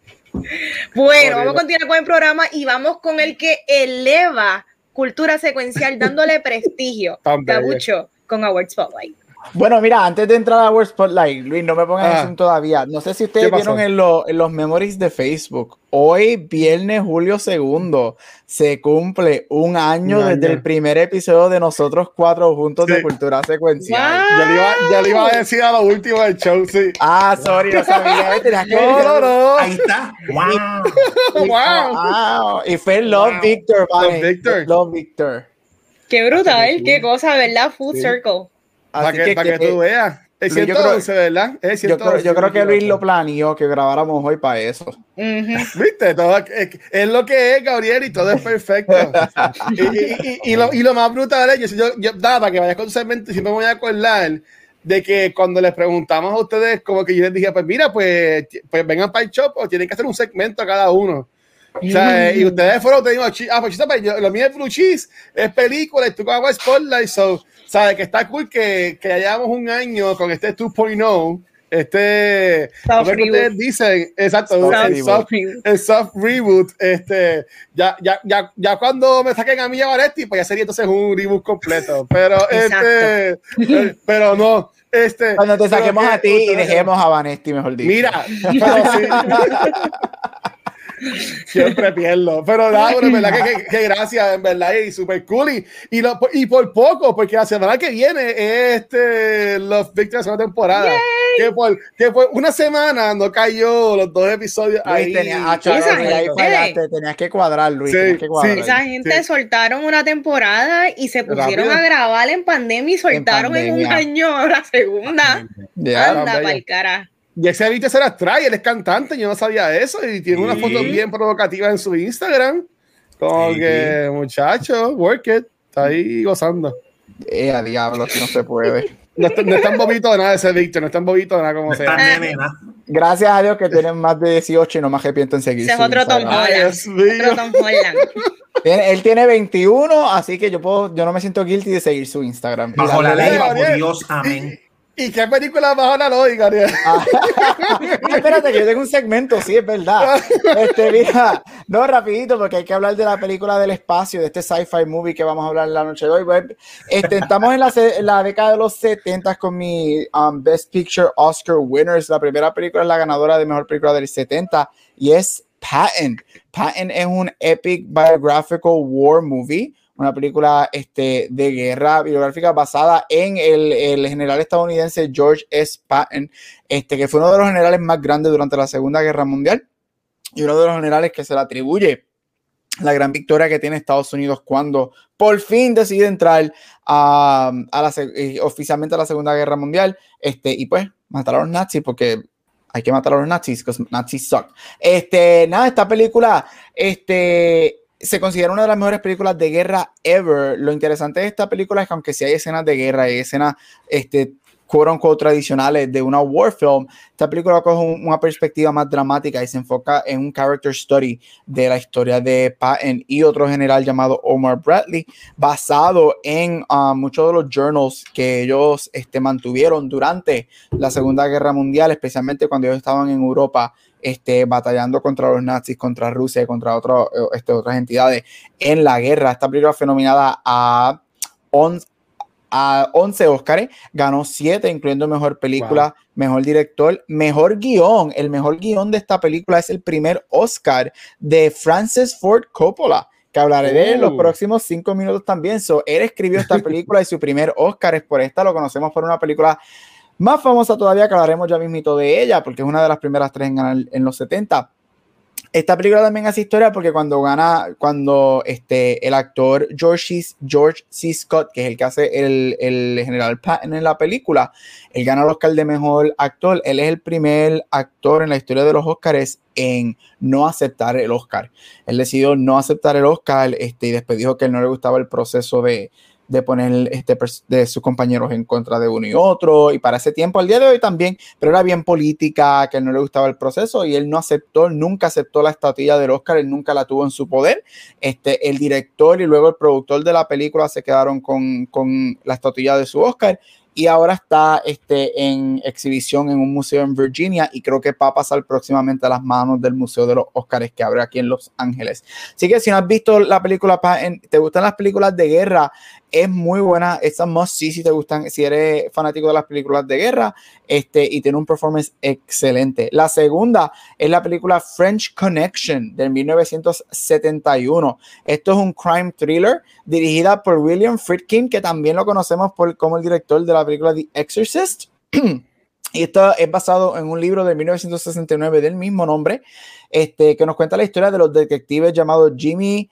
Bueno, vamos a continuar con el programa y vamos con el que eleva cultura secuencial [LAUGHS] dándole prestigio. Cabucho con Award Spotlight. Bueno, mira, antes de entrar a World Spotlight, Luis, no me pongas Ah. eso todavía. No sé si ustedes vieron en, lo- en los memories de Facebook. Hoy, viernes, julio segundo, se cumple un año Un desde año. el primer episodio de nosotros cuatro juntos de. Cultura Secuencial. Wow. Ya le, iba, ya le iba a decir a lo último del show, sí. Ah, sorry, no sabía. No, no, no. Ahí está. Wow. wow. Wow. Y fue Love Wow. Victor, Love. Victor. Love Victor. Qué brutal, qué cosa, ¿verdad? Full Sí. circle. Para que, que, para que que- tú veas. Es Luis, yo 111, ¿verdad? Es yo, creo, 111, yo creo que Luis lo planeó que grabáramos hoy para eso. Ujú. [LAUGHS] ¿Viste? Todo es, es lo que es, Gabriel, y todo es perfecto. [LAUGHS] y, y- y- y lo, y lo más brutal es, yo, yo, nada, para que vayas con segmento, siempre me voy a acordar de que cuando les preguntamos a ustedes, como que yo les dije, pues mira, pues, pues vengan para el shop o tienen que hacer un segmento a cada uno. O sea, y ustedes fueron, te digo, ah, pues pues, yo- lo mío es Blue Cheese, es película, y tú con agua Spotlight, so, sabes que está cool que, que ya llevamos un año con este 2.0, este, Soft ¿cómo es que reboot. ustedes dicen, exacto, Soft el soft, el soft reboot, este, ya, ya, ya, ya cuando me saquen a mí a Vanetti, pues ya sería entonces un reboot completo, pero, [LAUGHS] este, eh, pero no, este. Cuando te saquemos que a ti y dejemos a Vanesti, mejor dicho. Mira, [LAUGHS] pero sí. Siempre pierdo. Pero nada, bueno, en verdad que, que- que gracias, en verdad, y super cool. Y, y, lo- y por poco, porque la semana que viene es este Los Victory segunda temporada. Que por, que por una semana no cayó los dos episodios Luis, ahí. tenías, ah, Esa ahí fallaste, tenías que cuadrar, Luis. Sí, tenías que cuadrar. sí. Esa gente Sí. soltaron una temporada y se pusieron Rápido. a grabar en pandemia y soltaron en, un año la segunda. Ya. Anda Bello. pa'l cara. Y ese viste se las trae, él es cantante, yo no sabía eso. Y tiene unas Sí. fotos bien provocativas en su Instagram. Como Sí. que, muchacho, work it. Está ahí gozando. Eh, a diablo, que no se puede. [LAUGHS] No, está- no es tan bobito de nada ese Víctor, no es tan bobito de nada como No sea. nene. Gracias a Dios que tienen más de 18 y no me arrepiento en seguir. Ese es otro Tom. Ay. Otro Tom Holland. Tiene- Él tiene 21, así que yo puedo, yo no me siento guilty de seguir su Instagram. Bajo la darle ley, bajo. Dios, amén. ¿Y qué película vas a hablar hoy, Gabriel? Ah, espérate, que yo tengo un segmento, sí, es verdad. Este, mira, no, rapidito, porque hay que hablar de la película del espacio, de este sci-fi movie que vamos a hablar la noche de hoy. Este, estamos en la, en la década de los 70 con mi um, Best Picture Oscar Winners. La primera película es la ganadora de Mejor Película del 70 y es Patton. Patton es un epic biographical war movie una película este, de guerra biográfica basada en el, el general estadounidense George S. Patton, este, que fue uno de los generales más grandes durante la Segunda Guerra Mundial y uno de los generales que se le atribuye la gran victoria que tiene Estados Unidos cuando por fin decide entrar a, a la, eh, oficialmente a la Segunda Guerra Mundial este, y pues matar a los nazis porque hay que matar a los nazis, because nazis suck. Este, nada, esta película, este, se considera una de las mejores películas de guerra ever. Lo interesante de esta película es que aunque sí hay escenas de guerra y escenas, este, quote unquote tradicionales de una war film, esta película coge un- una perspectiva más dramática y se enfoca en un character study de la historia de Patton y otro general llamado Omar Bradley, basado en ah, muchos de los journals que ellos este, mantuvieron durante la Segunda Guerra Mundial, especialmente cuando ellos estaban en Europa este, batallando contra los nazis, contra Rusia y contra otro- este, otras entidades en la guerra. Esta película fue nominada a 11, a 11 Óscares, ganó 7, incluyendo Mejor Película, Mejor Director, Mejor Guión. El mejor guion de esta película es el primer Oscar de Francis Ford Coppola, que hablaré de él en los próximos 5 minutos también. So, él escribió esta [LAUGHS] película y su primer Oscar es por esta, lo conocemos por una película más famosa todavía, que hablaremos ya mismito de ella, porque es una de las primeras tres en en los 70. Esta película también hace historia porque cuando gana, cuando este, el actor George C. George C. Scott, que es el que hace el, el general Patton en la película, él gana el Oscar de Mejor Actor. Él es el primer actor en la historia de los Oscars en no aceptar el Oscar. Él decidió no aceptar el Oscar este, y después dijo que él no le gustaba el proceso de, de poner este, de sus compañeros en contra de uno y otro. Y para ese tiempo, al día de hoy también, pero era bien política, que no le gustaba el proceso y él no aceptó, nunca aceptó la estatuilla del Oscar, él nunca la tuvo en su poder. Este, el director y luego el productor de la película se quedaron con, con la estatuilla de su Oscar y ahora está este, en exhibición en un museo en Virginia y creo que va a pasar próximamente a las manos del Museo de los Óscares que abre aquí en Los Ángeles. Así que si no has visto la película, te gustan las películas de guerra, es muy buena. Esta must sí, si te gustan, si eres fanático de las películas de guerra, este, y tiene un performance excelente. La segunda es la película French Connection de 1971. Esto es un crime thriller dirigida por William Friedkin, que también lo conocemos por, como el director de la película The Exorcist. [CLEARS THROAT] Y esto es basado en un libro de 1969 del mismo nombre, este, que nos cuenta la historia de los detectives llamados Jimmy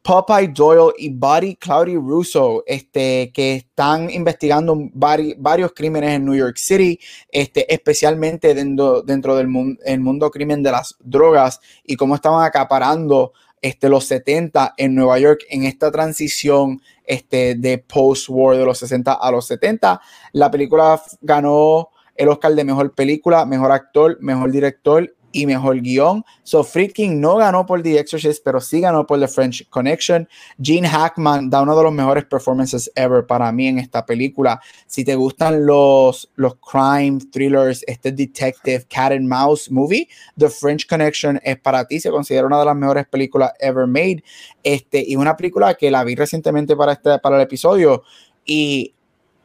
Popeye Doyle y Buddy Cloudy Russo, este, que están investigando varios crímenes en New York City, este, especialmente dentro, dentro del mundo, el mundo crimen de las drogas y cómo estaban acaparando este, los 70 en Nueva York en esta transición este, de post-war de los 60 a los 70. La película ganó el Oscar de Mejor Película, Mejor Actor, Mejor Director y mejor guion. So Friedkin no ganó por The Exorcist, pero sí ganó por The French Connection. Gene Hackman da uno de los mejores performances ever para mí en esta película. Si te gustan los, los crime thrillers, este detective cat and mouse movie, The French Connection es para ti. Se considera una de las mejores películas ever made. Este, y una película que la vi recientemente para, este, para el episodio. Y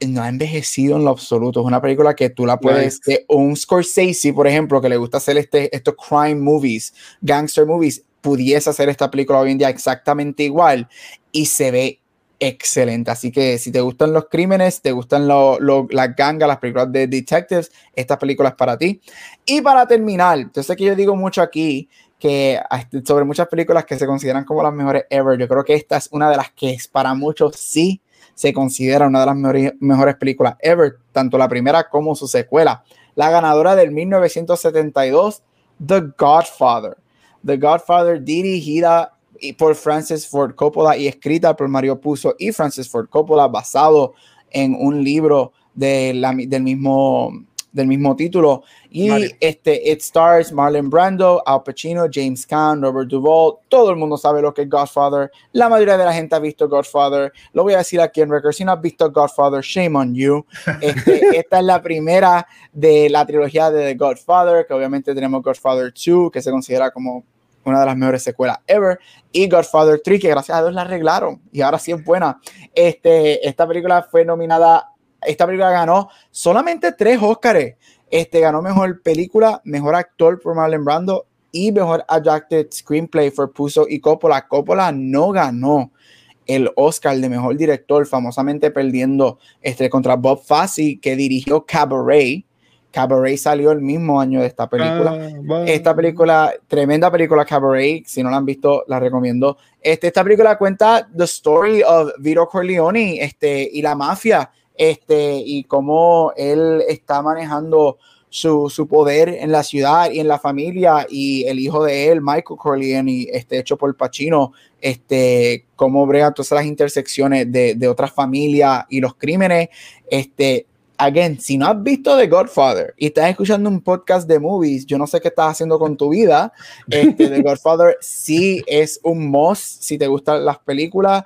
no ha envejecido en lo absoluto. Es una película que tú la puedes. un Scorsese, por ejemplo, que le gusta hacer este, estos crime movies, gangster movies, pudiese hacer esta película hoy en día exactamente igual y se ve excelente. Así que si te gustan los crímenes, te gustan las gangas, las películas de detectives, esta película es para ti. Y para terminar, yo sé que yo digo mucho aquí que sobre muchas películas que se consideran como las mejores ever, yo creo que esta es una de las que es para muchos sí se considera una de las mejores, películas ever, tanto la primera como su secuela. La ganadora del 1972, The Godfather. The Godfather dirigida por Francis Ford Coppola y escrita por Mario Puzo y Francis Ford Coppola, basado en un libro de la, del mismo del mismo título. Y este, It Stars Marlon Brando, Al Pacino, James Caan, Robert Duvall. Todo el mundo sabe lo que es Godfather. La mayoría de la gente ha visto Godfather. Lo voy a decir aquí en record. Si no has visto Godfather, shame on you. [LAUGHS] Este, esta es la primera de la trilogía de The Godfather, que obviamente tenemos Godfather 2, que se considera como una de las mejores secuelas ever, y Godfather 3, que gracias a Dios la arreglaron y ahora sí es buena. Este, esta película fue nominada esta película ganó solamente tres Óscares. Este ganó mejor película, mejor actor por Marlon Brando y mejor adapted screenplay por Puso y Coppola. Coppola no ganó el Oscar de mejor director, famosamente perdiendo este contra Bob Fosse, que dirigió Cabaret. Cabaret salió el mismo año de esta película. Ah, esta película, tremenda película Cabaret, si no la han visto, la recomiendo. Este, esta película cuenta the story of Vito Corleone este, y la mafia este, y cómo él está manejando su, su, poder en la ciudad y en la familia y el hijo de él, Michael Corleone, este, hecho por Pacino, este, cómo brega todas las intersecciones de, de otras familias y los crímenes, este, again, si no has visto The Godfather y estás escuchando un podcast de movies, yo no sé qué estás haciendo con tu vida. Este, The Godfather sí es un must. Si te gustan las películas,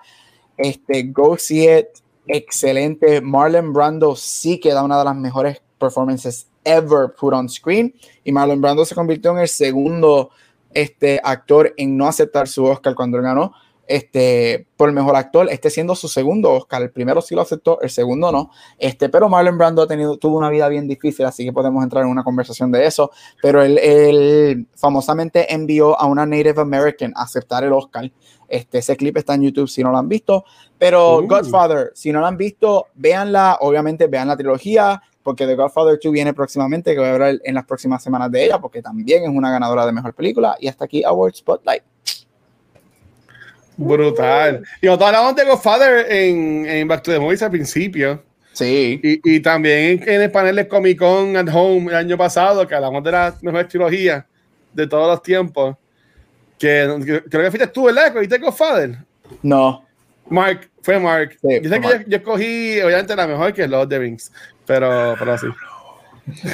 este, go see it excelente. Marlon Brando sí que da una de las mejores performances ever put on screen. Y Marlon Brando se convirtió en el segundo este, actor en no aceptar su Oscar cuando ganó este, por el mejor actor, este siendo su segundo Oscar. El primero sí lo aceptó, el segundo no. Este, pero Marlon Brando ha tenido, tuvo una vida bien difícil, así que podemos entrar en una conversación de eso. Pero él, él famosamente envió a una Native American a aceptar el Oscar. Este, ese clip está en YouTube si no lo han visto. Pero uh. Godfather, si no lo han visto, véanla. Obviamente, vean la trilogía, porque The Godfather 2 viene próximamente, que voy a hablar en las próximas semanas de ella, porque también es una ganadora de mejor película. Y hasta aquí, Award Spotlight. Brutal. Y nosotros hablamos de Godfather en, en Back to the Movies al principio. Sí. Y, y, también en el panel de Comic Con at Home el año pasado, que hablamos de la mejor trilogía de todos los tiempos. Que, creo que fuiste tú, ¿verdad? ¿Cogiste Godfather? No. Mark, fue Mark. yo sé que Yo, escogí, obviamente, la mejor que es Lord of the Rings, pero, pero sí.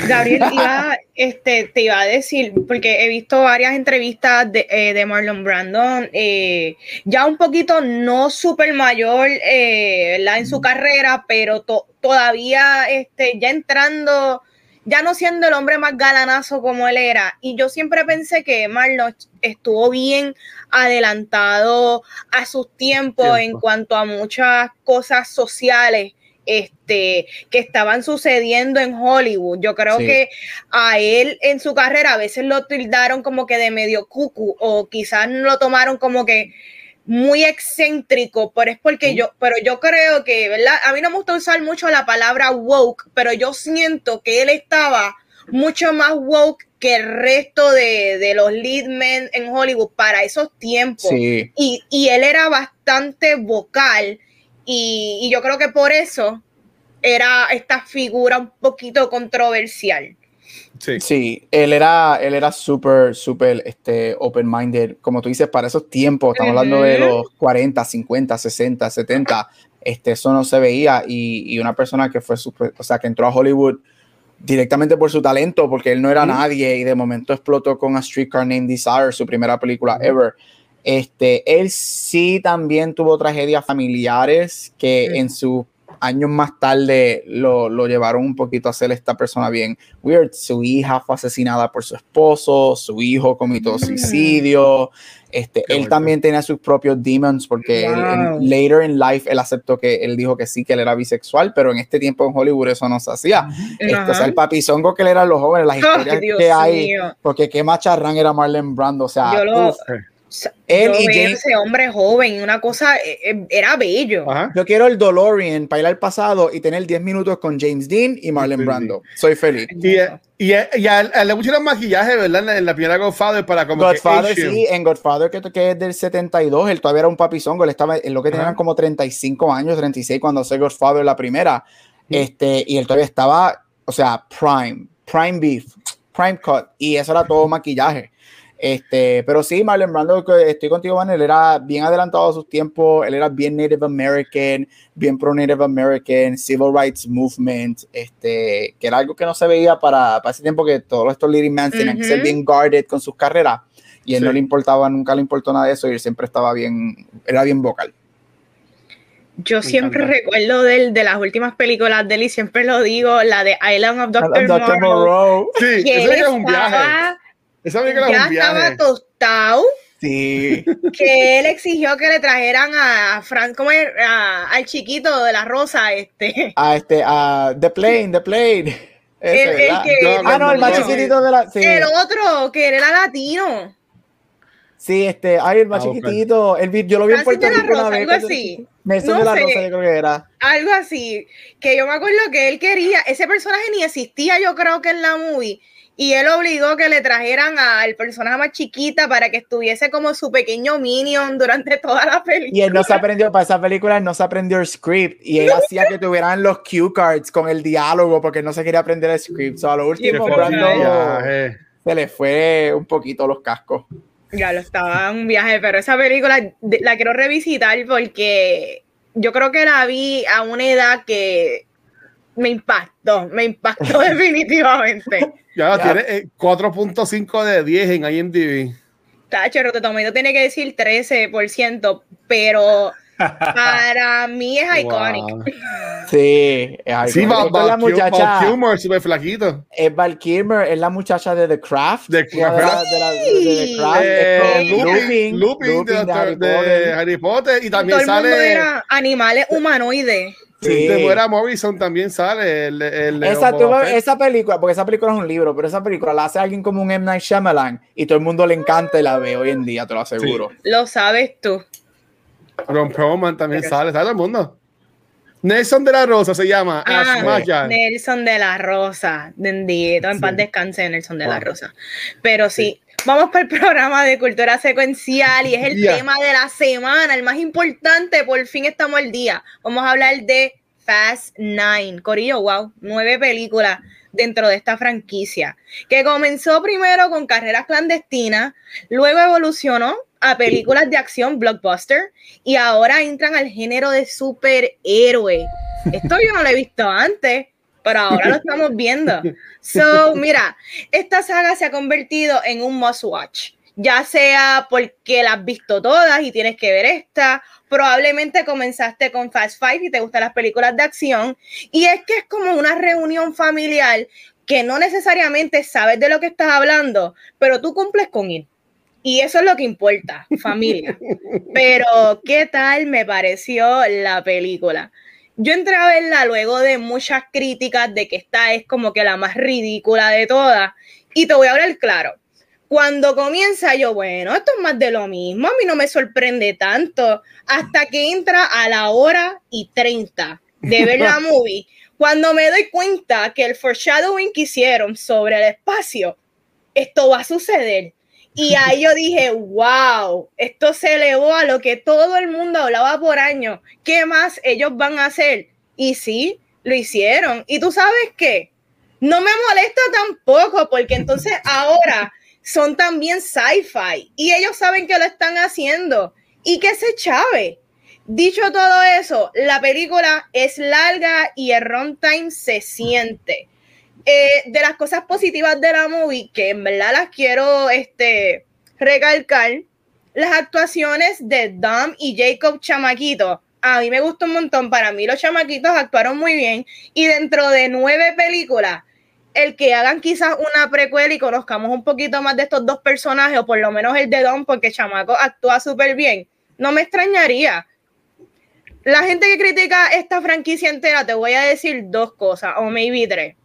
Gabriel, [LAUGHS] iba, este, te iba a decir, porque he visto varias entrevistas de, eh, de Marlon Brandon, eh, ya un poquito no súper mayor eh, en su carrera, pero to- todavía este, ya entrando, ya no siendo el hombre más galanazo como él era. Y yo siempre pensé que Marlon estuvo bien adelantado a sus tiempos en Tiempo. cuanto a muchas cosas sociales este, que estaban sucediendo en Hollywood. Yo creo Sí. que a él en su carrera a veces lo tildaron como que de medio cucu o quizás lo tomaron como que muy excéntrico, pero es porque yo, pero yo creo que, ¿verdad? A mí no me gusta usar mucho la palabra woke, pero yo siento que él estaba mucho más woke que el resto de, de los lead men en Hollywood para esos tiempos Sí. y, y él era bastante vocal y, y yo creo que por eso era esta figura un poquito controversial. Sí. Sí, él era, él era súper, súper este, open-minded. Como tú dices, para esos tiempos, estamos hablando de los 40, 50, 60, 70, este, eso no se veía. Y, y una persona que fue súper, o sea, que entró a Hollywood directamente por su talento, porque él no era nadie y de momento explotó con A Streetcar Named Desire, su primera película ever. Este, él sí también tuvo tragedias familiares que en sus años más tarde lo, lo llevaron un poquito a ser esta persona bien weird. Su hija fue asesinada por su esposo, su hijo cometió suicidio. Este, Qué él también tenía sus propios demons porque él- en- Wow. later in life él aceptó que él dijo que sí, que él era bisexual, pero en este tiempo en Hollywood eso no se hacía. Este, o sea, el papizongo que él era a los jóvenes, las historias que hay, mío. porque qué macharrán era Marlon Brando, o sea, Él yo y James- ese hombre joven, una cosa, eh, eh, era bello. Ajá. yo quiero el DeLorean para ir al pasado y tener 10 minutos con James Dean y Marlon Sí, sí. Brando. Soy feliz. Y, y, y a, a él le pusieron maquillaje, ¿verdad? En la, en la primera Godfather para como Godfather, que sí, en Godfather, que, que es del 72, él todavía era un papizongo, él estaba, en lo que tenía Ajá. como 35 años, 36 cuando hace Godfather la primera, Sí. este, y él todavía estaba, o sea, prime, prime beef, prime cut, y eso era todo maquillaje. Este, pero sí, Marlon Brando, que estoy contigo, Van, él era bien adelantado a sus tiempos, él era bien Native American, bien pro Native American, Civil Rights Movement, este, que era algo que no se veía para, para ese tiempo que todos estos leading men tenían que ser bien guarded con sus carreras y él Sí. no le importaba, nunca le importó nada de eso y él siempre estaba bien, era bien vocal. Yo Me siempre encanta. recuerdo de, de las últimas películas de él y siempre lo digo, la de Island of Dr. Dr. Moreau, Moreau. Sí, que él es un viaje. Esa película es ya un estaba tostado, Sí, que él exigió que le trajeran a Frank, ¿cómo es? A- al chiquito de la rosa, este. a este, a The Plane, The Plane. Ese, El- que- ah, no, el más chiquitito de la. Sí, El otro, que él era latino. sí este, ay, el más Ah, chiquitito. El, yo lo vi en Puerto Rico una Rosa, vez. algo así. Nelson No de la sé. Rosa, yo creo que era. Algo así. Que yo me acuerdo que él quería, ese personaje ni existía, yo creo que en la movie. Y él obligó que le trajeran al personaje más chiquita para que estuviese como su pequeño minion durante toda la película. Y él no se aprendió, para esa película, él no se aprendió el script. Y él hacía que tuvieran los cue cards con el diálogo porque él no se quería aprender el script. So, a lo último, Brando se le fue un poquito los cascos. Ya lo estaba en un viaje, pero esa película la quiero revisitar porque yo creo que la vi a una edad que me impactó, me impactó [LAUGHS] definitivamente. Ya, Ya. tiene eh, 4.5 de 10 en IMDb. Tacho, Roto Tomato tiene que decir 13%, pero [LAUGHS] para mí es iconic. Wow. Sí, es Sí, icónico. Val, la muchacha. Val Kilmer, súper flaquito. Es Val Kilmer, es la muchacha de The Craft. The de la- de la- de The Craft. Eh, es con Lupin, Lupin, Lupin de, Lupin de Harry de Potter. Harry Potter. Y Todo también el mundo sale. era animales humanoides. Sí. De Muera Morrison también sale. El, Esa, tú película, porque esa película es un libro, pero esa película la hace alguien como un M. Night Shyamalan y todo el mundo le encanta y la ve hoy en día, te lo aseguro. Lo sabes tú. Ron Perlman también Pero- sale, sale todo el mundo. Nelson de la Rosa se llama. Ah. Nelson de la Rosa, bendito, en Sí. paz descanse Nelson de la Wow. Rosa. Pero sí, vamos para el programa de cultura secuencial y es el tema de la semana, el más importante, por fin estamos al día. Vamos a hablar de Fast Nine. Corillo, wow, nueve películas dentro de esta franquicia, que comenzó primero con carreras clandestinas, luego evolucionó a películas de acción blockbuster y ahora entran al género de superhéroe. [LAUGHS] Esto yo no lo he visto antes. Pero ahora lo estamos viendo. [LAUGHS] So, mira, esta saga se ha convertido en un must watch, ya sea porque la has visto todas y tienes que ver esta, probablemente comenzaste con Fast Five y te gustan las películas de acción, y es que es como una reunión familiar que no necesariamente sabes de lo que estás hablando, pero tú cumples con él. Y eso es lo que importa, familia. [LAUGHS] Pero, ¿qué tal me pareció la película? Yo entré a verla luego de muchas críticas de que esta es como que la más ridícula de todas. Y te voy a hablar claro. Cuando comienza yo, bueno, esto es más de lo mismo, a mí no me sorprende tanto, hasta que entra a la hora y 30 de ver la [LAUGHS] movie, cuando me doy cuenta que el foreshadowing que hicieron sobre el espacio, esto va a suceder y ahí yo dije, wow, esto se elevó a lo que todo el mundo hablaba por años. ¿Qué más ellos van a hacer? Y sí, lo hicieron. ¿Y tú sabes qué? No me molesta tampoco, porque entonces ahora son también sci-fi y ellos saben que lo están haciendo y que se chave. Dicho todo eso, la película es larga y el runtime se siente. Eh, de las cosas positivas de la movie, que en verdad las quiero este, recalcar, las actuaciones de Dom y Jacob Chamaquito. A mí me gustó un montón. Para mí los chamaquitos actuaron muy bien. Y dentro de nueve películas, el que hagan quizás una precuela y conozcamos un poquito más de estos dos personajes, o por lo menos el de Dom, porque Chamaco actúa súper bien, no me extrañaría. La gente que critica esta franquicia entera, te voy a decir dos cosas, o maybe tres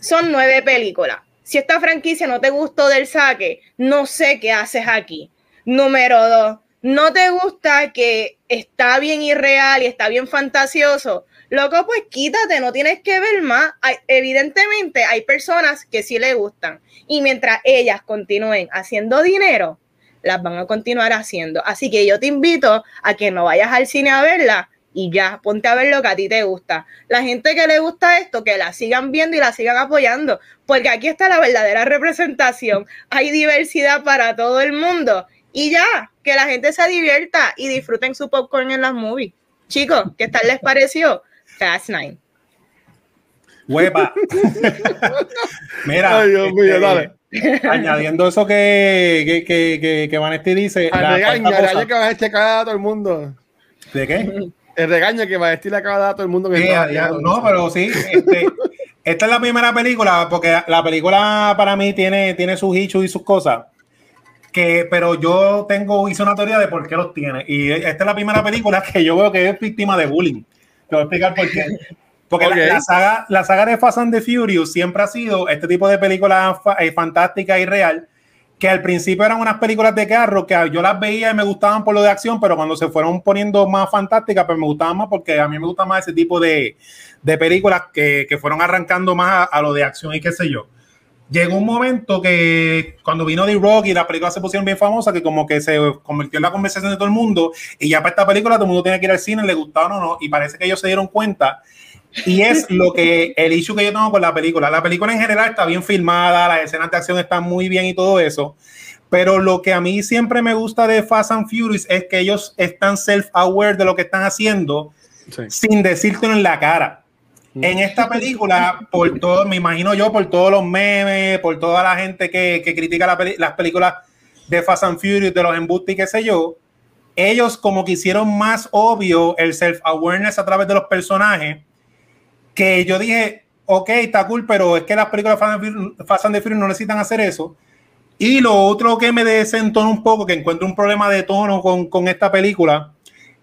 son nueve películas. Si esta franquicia no te gustó del saque, no sé qué haces aquí. Número dos, no te gusta que está bien irreal y está bien fantasioso. Loco, pues quítate, no tienes que ver más. evidentemente hay personas que sí le gustan. Y mientras ellas continúen haciendo dinero, las van a continuar haciendo. Así que yo te invito a que no vayas al cine a verla, y ya, ponte a ver lo que a ti te gusta. La gente que le gusta esto, que la sigan viendo y la sigan apoyando, porque aquí está la verdadera representación. Hay diversidad para todo el mundo y ya, que la gente se divierta y disfruten su popcorn en las movies. Chicos, ¿qué tal les pareció? Fast Nine. Huepa. [LAUGHS] Mira, este, añadiendo eso que, que, que, que, Vanetti dice. Que va a checar a todo el mundo. ¿De qué? El regaño que va a decir acaba de dar a todo el mundo que No, pero sí, este, esta es la primera película, porque la película para mí tiene, tiene sus hechos y sus cosas. Que, pero yo tengo, hice una teoría de por qué los tiene. Y esta es la primera película que yo veo que es víctima de bullying. Te voy a explicar por qué. Porque la, saga, la saga de Fast and the Furious siempre ha sido este tipo de película eh, fantástica y real que al principio eran unas películas de carro que yo las veía y me gustaban por lo de acción, pero cuando se fueron poniendo más fantásticas, pues me gustaban más porque a mí me gusta más ese tipo de, de películas que, que, fueron arrancando más a, lo de acción y qué sé yo. Llegó un momento que cuando vino The Rock y las películas se pusieron bien famosas, que como que se convirtió en la conversación de todo el mundo y ya para esta película todo el mundo tenía que ir al cine, le gustaban o no, y parece que ellos se dieron cuenta y es [LAUGHS] lo que el issue que yo tengo con la película. La película en general está bien filmada, las escenas de acción están muy bien y todo eso. Pero lo que a mí siempre me gusta de Fast and Furious es que ellos están self-aware de lo que están haciendo sin decírtelo en la cara. En esta película, por todo, me imagino yo, por todos los memes, por toda la gente que, que critica las películas de Fast and Furious, de los embustes y qué sé yo, ellos como que hicieron más obvio el self-awareness a través de los personajes que yo dije, ok, está cool, pero es que las películas Fast and Furious no necesitan hacer eso. Y lo otro que me desentona un poco, que encuentro un problema de tono con, con, esta película,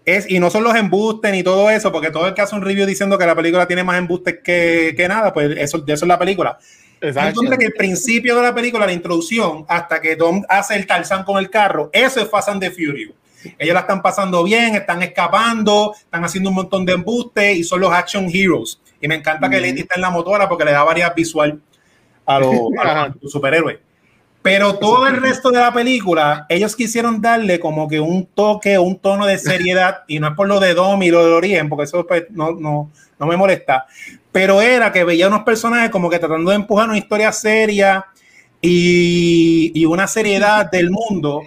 es, y no son los embustes ni todo eso, porque todo el que hace un review diciendo que la película tiene más embustes que, que nada, pues eso, de eso es la película. Exacto. Entonces, que el principio de la película, la introducción, hasta que Tom hace el Tarzán con el carro, eso es Fast and the Furious. Ellos la están pasando bien, están escapando, están haciendo un montón de embustes y son los action heroes. Y me encanta que Lady esté en la motora porque le da varias visual a los, [LAUGHS] superhéroes. Pero todo el resto de la película, ellos quisieron darle como que un toque, un tono de seriedad, y no es por lo de Dom y lo del origen, porque eso pues, no, no, no me molesta, pero era que veía unos personajes como que tratando de empujar una historia seria y, y una seriedad del mundo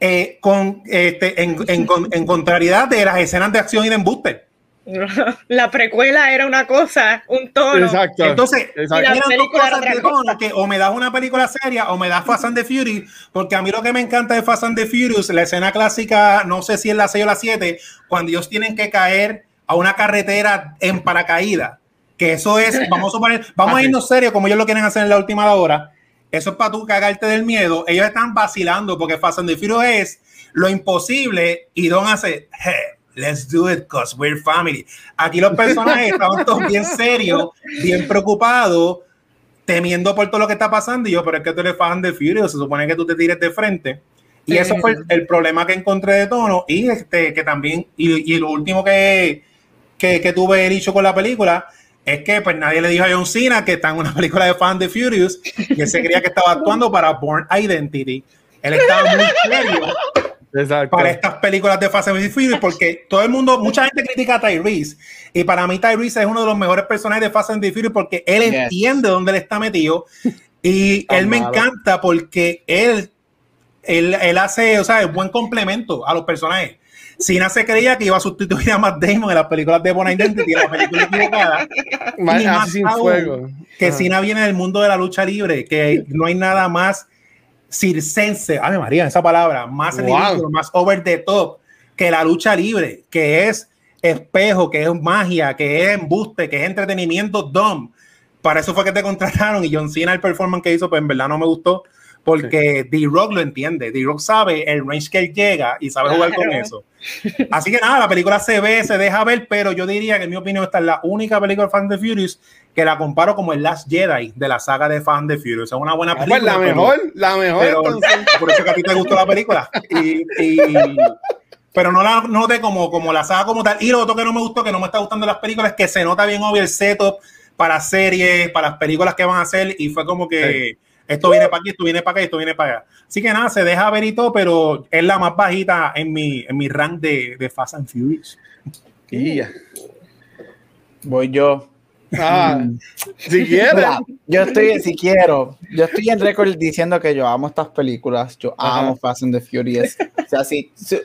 eh, con, este, en, en, en, contrariedad de las escenas de acción y de embuste. [LAUGHS] La precuela era una cosa, un tono. Exacto. Entonces, Exacto. eran dos cosas de tono, que o me das una película seria o me das Fast and the Fury, porque a mí lo que me encanta de Fast and the Furious, la escena clásica, no sé si es la 6 o la 7, cuando ellos tienen que caer a una carretera en paracaídas, que eso es, vamos a suponer, vamos Ah, a sí. irnos serio como ellos lo quieren hacer en la última hora, eso es para tú cagarte del miedo, ellos están vacilando porque Fast and the Furious es lo imposible y Don hace, hey, let's do it because we're family. Aquí los personajes estaban todos bien serios, bien preocupados, temiendo por todo lo que está pasando. Y yo, pero es que tú eres fan de Furious, se supone que tú te tires de frente. Y eso fue el, el problema que encontré de tono. Y este, que también, y, y lo último que, que, que tuve dicho con la película es que pues nadie le dijo a John Cena que está en una [LAUGHS] película de fan de Furious y él se creía que estaba actuando para Born Identity. Él estaba muy serio Exacto. para estas películas de Fast and Furious porque todo el mundo, mucha gente critica a Tyrese y para mí Tyrese es uno de los mejores personajes de Fast and Furious porque él Yes. entiende dónde él está metido y él me malo. encanta porque él, él, él hace, o sea, es buen complemento a los personajes. Cena se creía que iba a sustituir a Matt Damon en las películas de Born Identity, en la película equivocada. [LAUGHS] Y más sin aún, fuego. Que Ajá. Cena viene del mundo de la lucha libre, que no hay nada más circense, ay María, esa palabra, más Wow. ridículo, más over the top que la lucha libre, que es espejo, que es magia, que es embuste, que es entretenimiento dumb. Para eso fue que te contrataron y John Cena el performance que hizo, pues en verdad no me gustó porque D-Rock lo entiende, D-Rock sabe el range que él llega y sabe jugar con eso. Así que nada, la película se ve, se deja ver, pero yo diría que en mi opinión esta es la única película de Fan de Furious que la comparo como el Last Jedi de la saga de Fan de Furious. Es una buena Ah, pues película. la pero- mejor, la mejor. pero por eso que a ti te gustó la película. Y, y- pero no la noté como, como la saga como tal. Y lo otro que no me gustó, que no me está gustando las películas, es que se nota bien obvio el setup para series, para las películas que van a hacer. Y fue como que esto viene para aquí, esto viene para acá, esto viene para allá. Así que nada, se deja ver y todo, pero es la más bajita en mi, en mi rank de, de Fast and Furious. [LAUGHS] Y ya. Voy yo. Ah, [LAUGHS] si quieres. Yo estoy, si quiero, yo estoy en récord diciendo que yo amo estas películas, yo Ajá. amo Fast and the Furious. [LAUGHS] O sea, si, si-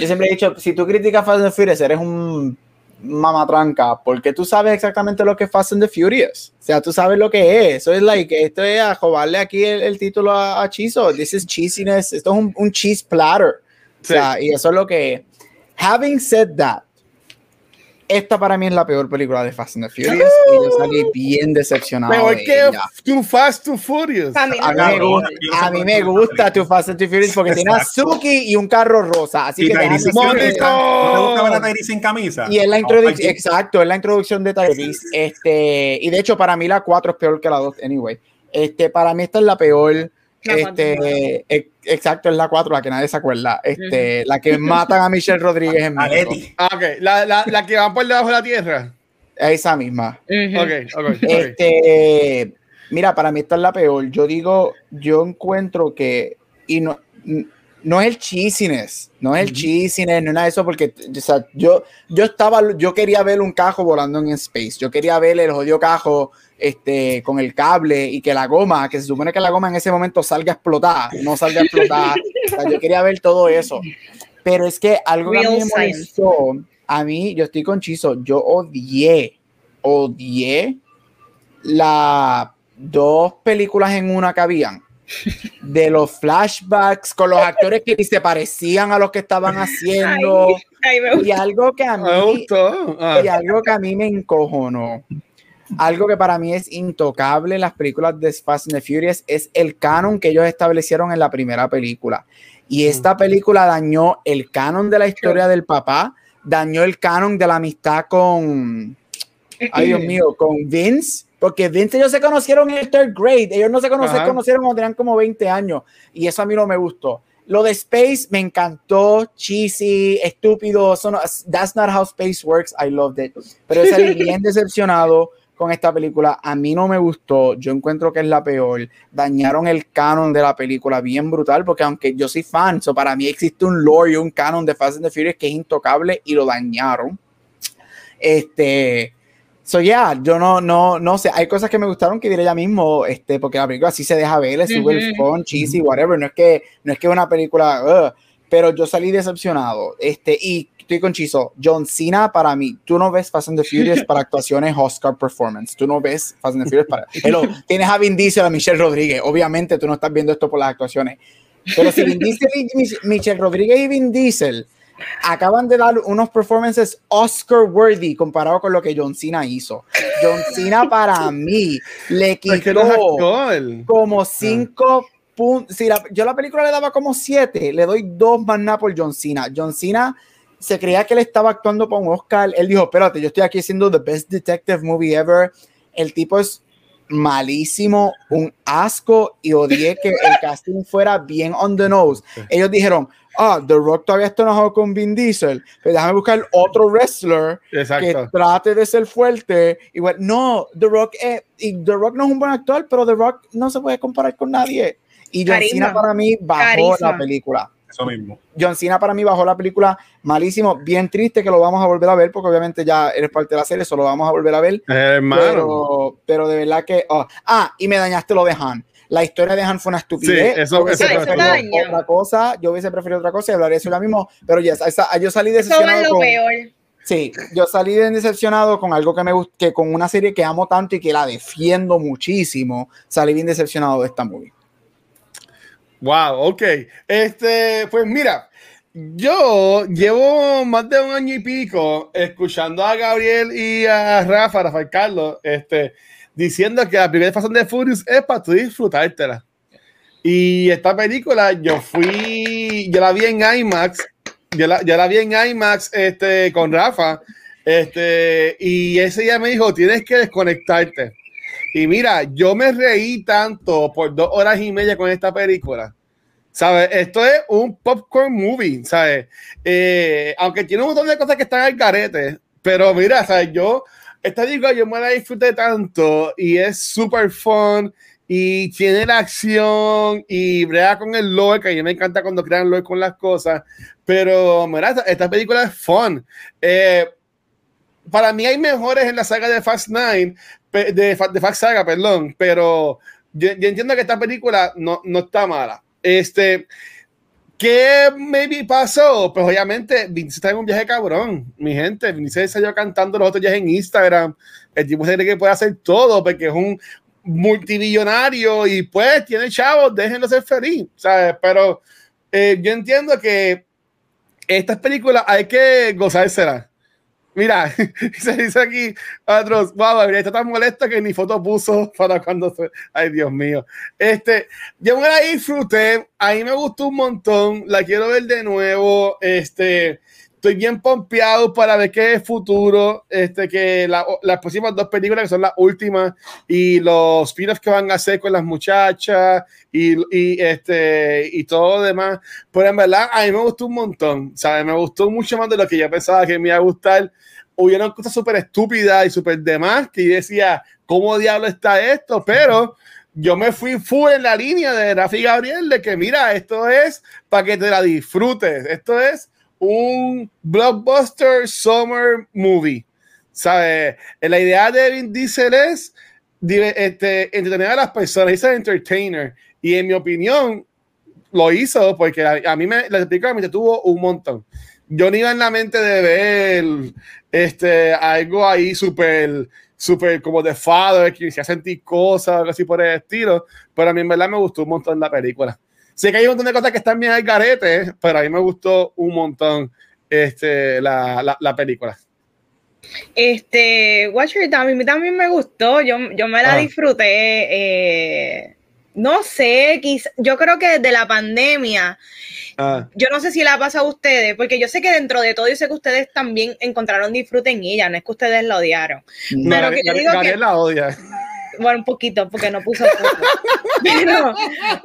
yo siempre he dicho, si tú criticas Fast and the Furious, eres un mamatranca, porque tú sabes exactamente lo que es Fast and the Furious. O sea, tú sabes lo que es. Eso es like, esto es a jobarle aquí el, el título a, a Chizo. This is cheesiness. Esto es un, un cheese platter. O sea, y eso es lo que es. Having said that, esta para mí es la peor película de Fast and the Furious y yo salí bien decepcionado. Mejor de que ella. Too Fast, Too Furious. A mí A mí, me gusta, a mí me Too Fast and the Furious porque tiene a. Suki y un carro rosa. Así Y que Tyrese. ¿No te gusta ver a Tyrese sin camisa? y es la introducción, exacto, es la introducción de Tyrese. Este, y de hecho, para mí la 4 es peor que la 2, anyway. Este, para mí esta es la peor. Exacto, es la 4, la que nadie se acuerda. Este, la que matan a Michelle Rodríguez en [LAUGHS] México. Ah, ok. La, la, la que van por debajo de la tierra. Esa misma. Ujú. Ok, ok. ok. Este, mira, para mí esta es la peor. Yo digo, yo encuentro que, y no, no es el cheesiness, no es el cheesiness, no es nada de eso, porque o sea, yo, yo estaba, yo quería ver un cajo volando en space, yo quería ver el jodido cajo este, con el cable y que la goma, que se supone que la goma en ese momento salga a explotar, no salga a explotar. O sea, yo quería ver todo eso. Pero es que algo que a mí me molestó, a mí, yo estoy con Chizo, yo odié, odié las dos películas en una que habían de los flashbacks con los actores que ni se parecían a los que estaban haciendo Ay, me y algo que a Me mí gustó. Ah. y algo que a mí me encojonó algo que para mí es intocable en las películas de Fast and the Furious es el canon que ellos establecieron en la primera película y esta película dañó el canon de la historia del papá dañó el canon de la amistad con ay Dios mío, con Vince, porque Vince ellos se conocieron en el third grade, ellos no se conocieron, Ajá. conocieron cuando tenían como 20 años, y eso a mí no me gustó. Lo de Space me encantó, cheesy, estúpido, no- that's not how Space works, I loved it, pero salí [LAUGHS] bien decepcionado con esta película, a mí no me gustó, yo encuentro que es la peor, dañaron el canon de la película bien brutal, porque aunque yo soy fan, so para mí existe un lore y un canon de Fast and the Furious que es intocable y lo dañaron. Este, So, yeah, yo no, no, no sé. Hay cosas que me gustaron que diré ya mismo, este, porque la película sí se deja ver, le sube el fun, cheesy, whatever. No es que, no es que una película, pero yo salí decepcionado. Este, y estoy con Chizo. John Cena para mí, tú no ves Fast and the Furious para [LAUGHS] actuaciones Oscar performance. Tú no ves Fast and the Furious para. Hello, [LAUGHS] tienes a Vin Diesel, a Michelle Rodríguez. Obviamente tú no estás viendo esto por las actuaciones. Pero si Vin Diesel y Michelle Rodríguez y Vin Diesel acaban de dar unos performances Oscar worthy comparado con lo que John Cena hizo. John Cena para mí le quitó como cinco puntos. Si yo la película le daba como siete, le doy dos más nada por John Cena. John Cena se creía que él estaba actuando para un Oscar. Él dijo, espérate, yo estoy aquí haciendo the best detective movie ever. El tipo es malísimo, un asco y odié que el [LAUGHS] casting fuera bien on the nose. Ellos dijeron, ah, The Rock todavía está enojado con Vin Diesel, pero déjame buscar otro wrestler que trate de ser fuerte. Y bueno, no, The Rock, y The Rock no es un buen actor, pero The Rock no se puede comparar con nadie. Y John Cena para mí bajó la película. Eso mismo. John Cena para mí bajó la película malísimo, bien triste que lo vamos a volver a ver, porque obviamente ya eres parte de la serie, eso lo vamos a volver a ver. Pero, pero, de verdad que. Oh, ah, y me dañaste lo de Han la historia de Han fue una estupidez. Sí, eso, yo otra cosa, yo hubiese preferido otra cosa y hablaría sobre lo mismo, pero ya, yo salí decepcionado. Eso es lo peor. Sí, yo salí decepcionado con algo que me que con una serie que amo tanto y que la defiendo muchísimo, salí bien decepcionado de esta movie. Wow, ok. Este, pues mira, yo llevo más de un año y pico escuchando a Gabriel y a Rafa, Rafael Carlos, este, diciendo que la primera fase de Furious es para tú disfrutártela. Y esta película yo fui, yo la vi en IMAX, yo la, yo la vi en IMAX este, con Rafa, este, y ese día me dijo, tienes que desconectarte. Y mira, yo me reí tanto por dos horas y media con esta película. ¿Sabes? Esto es un popcorn movie, ¿sabes? Eh, aunque tiene un montón de cosas que están al carete, pero mira, ¿sabes? Yo esta película yo me la disfruté tanto y es súper fun y tiene la acción y brega con el lore, que a mí me encanta cuando crean lore con las cosas, pero mira, esta, película es fun. Eh, para mí hay mejores en la saga de Fast Nine, de, de Fast Saga, perdón, pero yo, yo, entiendo que esta película no, no está mala. Este, ¿Qué maybe pasó? Pues obviamente Vince está en un viaje cabrón, mi gente. Vince salió cantando los otros días en Instagram. El tipo se cree que puede hacer todo porque es un multimillonario y pues tiene chavos, déjenlo ser feliz, ¿sabes? Pero eh, yo entiendo que estas películas hay que gozársela. Mira, [LAUGHS] se dice aquí, otros, wow, está tan molesta que ni foto puso para cuando se. Ay, Dios mío. Este, yo me la disfruté, a mí me gustó un montón, la quiero ver de nuevo. Este, estoy bien pompeado para ver qué es futuro. Este, que las próximas dos películas, que son las últimas, y los spin-offs que van a hacer con las muchachas y, y, este, y todo demás. Pero en verdad, a mí me gustó un montón. ¿sabes? Me gustó mucho más de lo que yo pensaba que me iba a gustar hubieron cosas súper estúpidas y súper demás que yo decía, ¿cómo diablo está esto? Pero yo me fui full en la línea de Rafi Gabriel de que mira, esto es para que te la disfrutes. Esto es un blockbuster summer movie. ¿Sabes? La idea de Vin Diesel es este, entretener a las personas, es entertainer. Y en mi opinión, lo hizo porque a, mí me, la película me tuvo un montón yo ni iba en la mente de ver este, algo ahí súper, súper como de father, que se sentir cosas, algo así por el estilo, pero a mí en verdad me gustó un montón la película. Sé que hay un montón de cosas que están bien al garete, pero a mí me gustó un montón este, la, la, película. Este, Watcher, a mí también me gustó, yo, yo me la disfruté. Eh, no sé, yo creo que desde la pandemia Ah. Yo no sé si la ha pasado a ustedes, porque yo sé que dentro de todo, yo sé que ustedes también encontraron disfrute en ella, no es que ustedes la odiaron. pero que yo digo que, la odia. Bueno, un poquito, porque no puso [LAUGHS] Pero,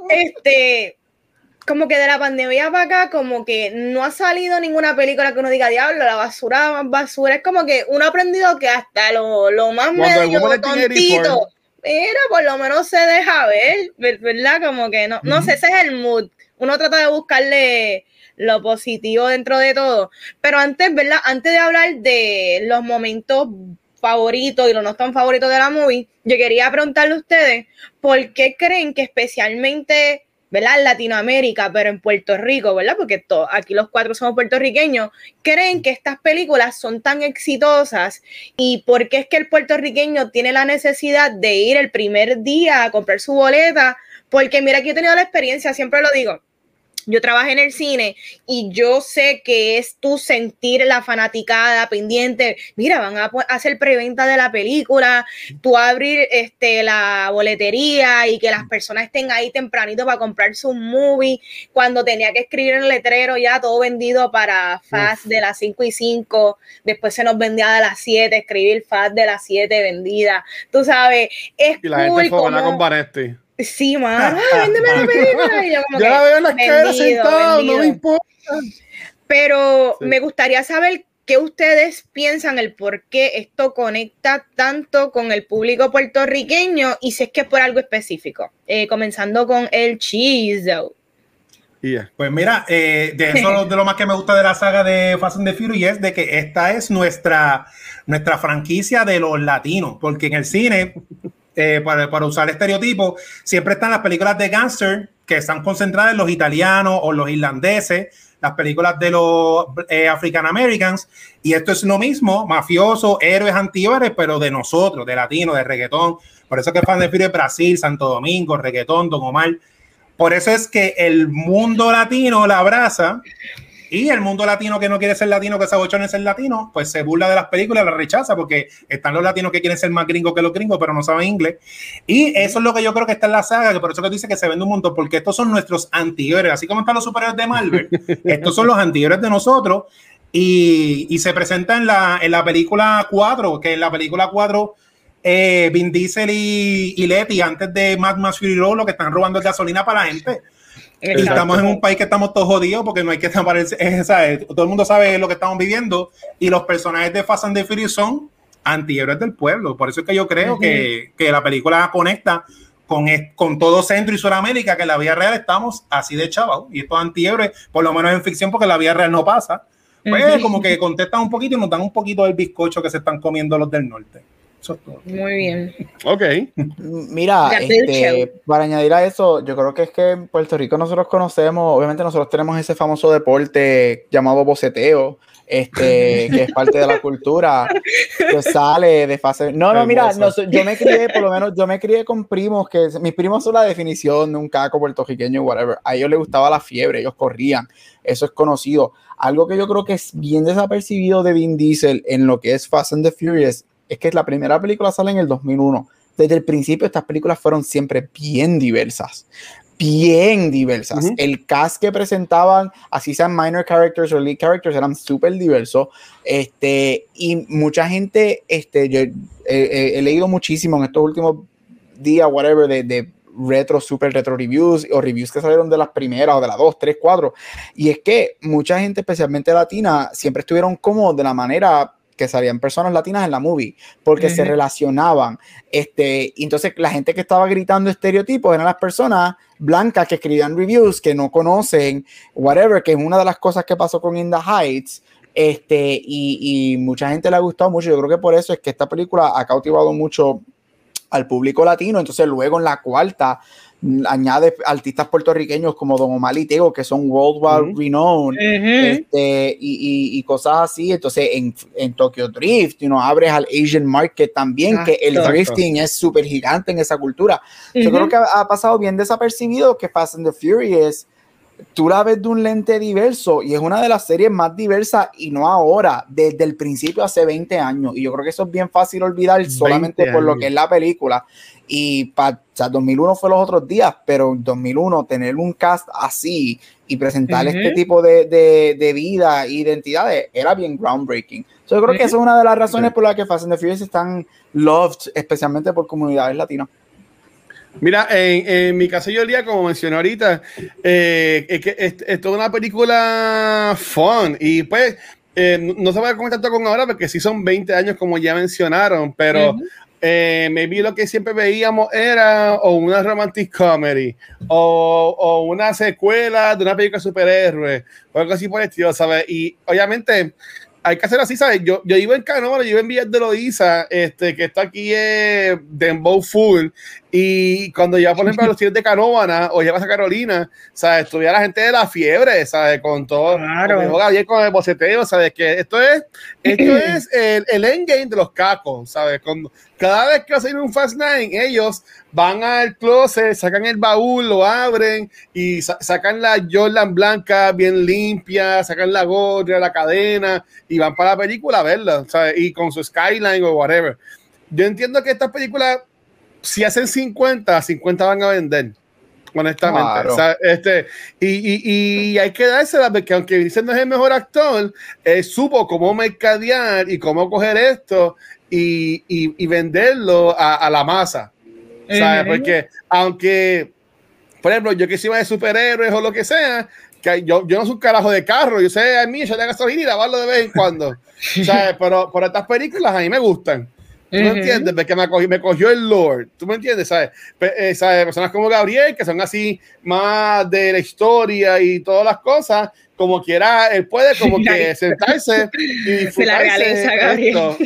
este, como que de la pandemia para acá, como que no ha salido ninguna película que uno diga, diablo, la basura, basura. Es como que uno ha aprendido que hasta lo, lo más medio tontito, pero por lo menos se deja ver, ¿verdad? Como que no, no sé, ese es el mood uno trata de buscarle lo positivo dentro de todo. Pero antes, ¿verdad? Antes de hablar de los momentos favoritos y los no tan favoritos de la movie, yo quería preguntarle a ustedes, ¿por qué creen que especialmente ¿verdad? En Latinoamérica, pero en Puerto Rico, ¿verdad? Porque aquí los cuatro somos puertorriqueños, creen que estas películas son tan exitosas y por qué es que el puertorriqueño tiene la necesidad de ir el primer día a comprar su boleta, porque mira que he tenido la experiencia, siempre lo digo, yo trabajé en el cine y yo sé que es tu sentir la fanaticada pendiente. Mira, van a hacer preventa de la película, tú abrir este, la boletería y que las personas estén ahí tempranito para comprar su movie. Cuando tenía que escribir en el letrero ya todo vendido para Fast de las 5 y 5, después se nos vendía de las 7, escribir Fast de las 7 vendida. Tú sabes, es y la gente fue con Vanesti. Sí, mano, véndeme la [LAUGHS] película. Y yo como ya la veo en la cara sentado, no me importa. Pero me gustaría saber qué ustedes piensan, el por qué esto conecta tanto con el público puertorriqueño y si es que es por algo específico. Eh, comenzando con el cheese. Yeah. Pues mira, eh, de eso de lo más que me gusta de la saga de Fast and the Furious es de que esta es nuestra, nuestra franquicia de los latinos, porque en el cine eh, para, para, usar estereotipos, siempre están las películas de gangster que están concentradas en los italianos o los irlandeses, las películas de los eh, African Americans, y esto es lo mismo, mafioso, héroes, antihéroes, pero de nosotros, de latino, de reggaetón. Por eso que fan de Fury Brasil, Santo Domingo, reggaetón, Don Omar. Por eso es que el mundo latino la abraza y el mundo latino que no quiere ser latino, que se abochona ser latino, pues se burla de las películas, la rechaza, porque están los latinos que quieren ser más gringos que los gringos, pero no saben inglés. Y eso es lo que yo creo que está en la saga, que por eso que dice que se vende un montón, porque estos son nuestros antihéroes, así como están los superhéroes de Marvel, [LAUGHS] estos son los antihéroes de nosotros. Y, y, se presenta en la, en la película 4, que en la película 4 eh, Vin Diesel y, y Letty, antes de Mad Max Fury Road, lo que están robando gasolina para la gente. Estamos en un país que estamos todos jodidos porque no hay que tapar Todo el mundo sabe lo que estamos viviendo y los personajes de Fast and the Furious son antihéroes del pueblo. Por eso es que yo creo que, que, la película conecta con, con todo Centro y Sudamérica, que en la vida real estamos así de chaval. Y estos antihéroes, por lo menos en ficción, porque en la vida real no pasa, pues como que contestan un poquito y nos dan un poquito del bizcocho que se están comiendo los del norte. Muy bien. Ok. Mira, este, para añadir a eso, yo creo que es que en Puerto Rico nosotros conocemos, obviamente nosotros tenemos ese famoso deporte llamado boceteo, este, [LAUGHS] que es parte de la cultura, que sale de fase. No, no, mira, yo me crié, por lo menos, yo me crié con primos que mis primos son la definición de un caco puertorriqueño, whatever. A ellos les gustaba la fiebre, ellos corrían, eso es conocido. Algo que yo creo que es bien desapercibido de Vin Diesel en lo que es Fast and the Furious es que la primera película sale en el 2001. Desde el principio estas películas fueron siempre bien diversas, bien diversas. El cast que presentaban, así sean minor characters o lead characters, eran súper diversos. Este, y mucha gente, este, yo he leído muchísimo en estos últimos días, whatever, de, de retro, super retro reviews o reviews que salieron de las primeras o de las dos, tres, cuatro. Y es que mucha gente, especialmente latina, siempre estuvieron como de la manera que salían personas latinas en la movie, porque se relacionaban. Este, entonces la gente que estaba gritando estereotipos eran las personas blancas que escribían reviews, que no conocen, whatever, que es una de las cosas que pasó con In the Heights. Este, y, y mucha gente le ha gustado mucho. Yo creo que por eso es que esta película ha cautivado mucho al público latino. Entonces, luego en la cuarta añade artistas puertorriqueños como Don Omar y Tego, que son worldwide renowned, este, y, y, cosas así. Entonces, en, en Tokyo Drift, you know, abres al Asian market también, que el drifting es súper gigante en esa cultura. Yo creo que ha, pasado bien desapercibido que Fast and the Furious tú la ves de un lente diverso y es una de las series más diversas y no ahora, desde el principio hace 20 años. Y yo creo que eso es bien fácil olvidar solamente por lo que es la película. Y para o sea, 2001 fue los otros días, pero en 2001 tener un cast así y presentar este tipo de, de, de, vida e identidades era bien groundbreaking. yo creo que esa es una de las razones por las que Fast and the Furious están loved, especialmente por comunidades latinas. Mira, en, mi caso yo día, como mencioné ahorita, eh, es que es, es, toda una película fun y pues eh, no se va a comentar tanto con ahora porque sí son 20 años como ya mencionaron, pero eh, maybe lo que siempre veíamos era o una romantic comedy o, o una secuela de una película de superhéroes o algo así por el estilo, ¿sabes? Y obviamente hay que hacer así, ¿sabes? Yo, yo iba en Canóvaro, yo iba en Villas de Loiza, este, que está aquí es Dembow Full, Y cuando ya, por ejemplo, a [LAUGHS] los tiros de Canóvana o llevas a Carolina, ¿sabes? Estuviera la gente de la fiebre, ¿sabes? Con todo, Claro. dijo Gabriel con el boceteo, ¿sabes? Que esto es, esto [CLEARS THROAT] es el, el endgame de los cacos, ¿sabes? Cuando, cada vez que hacen un Fast Nine, ellos van al closet, sacan el baúl, lo abren y sa- sacan la Jordan blanca bien limpia, sacan la gorra, la cadena y van para la película a verla, ¿sabes? Y con su skyline o whatever. Yo entiendo que estas películas, si hacen 50, 50 van a vender. Honestamente, Claro. O sea, este, y, y, y hay que dársela porque aunque dicen no es el mejor actor, él supo cómo mercadear y cómo coger esto y, y, y venderlo a, a la masa. ¿sabes? Porque aunque, por ejemplo, yo que soy de superhéroes o lo que sea, que yo, yo no soy un carajo de carro, yo sé a mí echarle gasolina y lavarlo de vez en cuando. [LAUGHS] ¿sabes? Pero, pero estas películas a mí me gustan. ¿Tú me entiendes? Porque me cogió, me cogió el Lord. ¿Tú me entiendes? ¿Sabes? Eh, ¿sabes? Personas como Gabriel, que son así más de la historia y todas las cosas, como quiera, él puede [LAUGHS] como que sentarse y disfrutarse realeza, Gabriel. esto.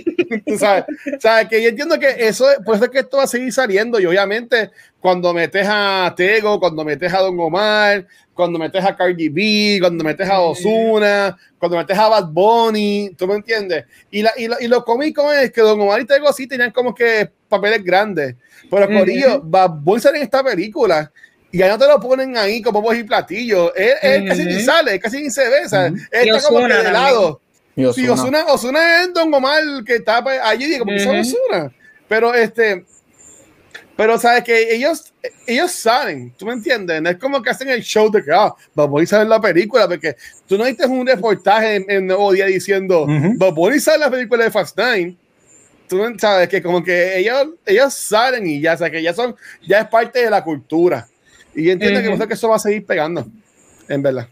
Tú sabes, sabes que yo entiendo que eso, es- por eso es que esto va a seguir saliendo. Y obviamente, cuando metes a Tego, cuando metes a Don Omar, cuando metes a Cardi B, cuando metes a Ozuna, cuando metes a Bad Bunny, ¿tú me entiendes? Y, la, y, la- y lo cómico es que Don Omar y Tego sí tenían como que papeles grandes. Pero. Corillo, Bad Bunny sale en esta película. Y ya no te lo ponen ahí como voz y platillo. Él, él casi ni sale, él casi ni se ve. ¿sabes? Ujú. Él está como que de lado. Y Sí, Ozuna. Osuna, Osuna es Don Omar que está allí, digo, porque son. Osuna. Pero este, pero sabes que ellos, ellos saben, ¿tú me entiendes? No es como que hacen el show de que, ah, vamos a ver la película, porque tú no viste un reportaje en, en Nuevo Día diciendo, Ujú. vamos a ver la película de Fast Nine. Tú sabes que como que ellos, ellos saben y ya, o sea, que ya son, ya es parte de la cultura. Y yo entiendo que, que eso va a seguir pegando, en verdad.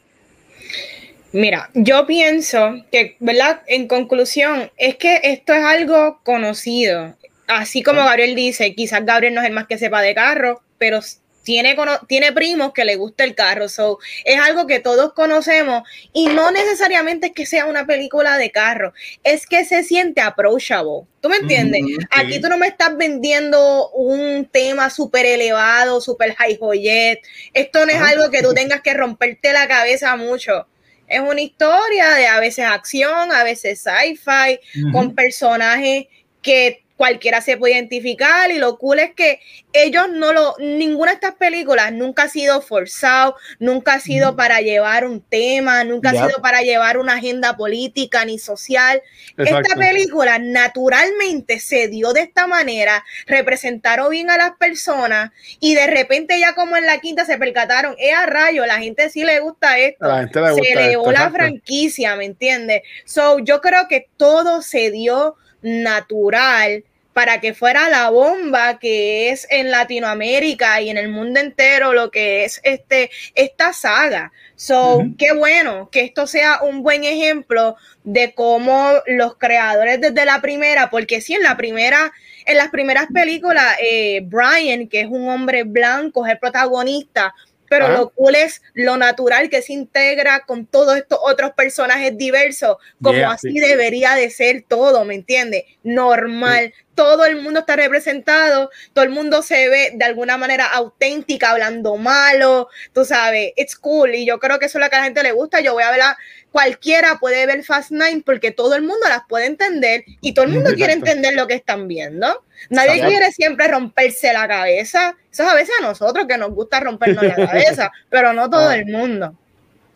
Mira, yo pienso que, ¿verdad? En conclusión, es que esto es algo conocido. Así como Gabriel dice, quizás Gabriel no es el más que sepa de carro, pero tiene, tiene primos que le gusta el carro. So, es algo que todos conocemos y no necesariamente es que sea una película de carro, es que se siente approachable. ¿Tú me entiendes? Aquí tú no me estás vendiendo un tema súper elevado, súper high joyet. Esto no es algo que tú tengas que romperte la cabeza mucho. Es una historia de a veces acción, a veces sci-fi, con personajes que cualquiera se puede identificar y lo cool es que ellos no lo, ninguna de estas películas nunca ha sido forzado, nunca ha sido Ujú. para llevar un tema, nunca ha sido para llevar una agenda política ni social. Esta película naturalmente se dio de esta manera, representaron bien a las personas y de repente ya como en la quinta se percataron, es a rayo, la gente sí le gusta esto A la gente le se gusta elevó la franquicia, ¿me entiendes? So, yo creo que todo se dio natural para que fuera la bomba que es en Latinoamérica y en el mundo entero lo que es este esta saga. So, Ujú. qué bueno que esto sea un buen ejemplo de cómo los creadores desde la primera, porque sí, en la primera, en las primeras películas, eh, Brian, que es un hombre blanco, es el protagonista, pero Ajá. lo cool es lo natural que se integra con todos estos otros personajes diversos, como Yeah, así sí. debería de ser todo, ¿me entiendes? Normal. Todo el mundo está representado, todo el mundo se ve de alguna manera auténtica, hablando malo, tú sabes, it's cool. Y yo creo que eso es lo que a la gente le gusta. Yo voy a verla, cualquiera puede ver Fast Nine porque todo el mundo las puede entender y todo el mundo quiere entender lo que están viendo. Nadie Exacto. quiere siempre romperse la cabeza. Eso es a veces a nosotros que nos gusta rompernos la cabeza, [LAUGHS] pero no todo Ah. el mundo.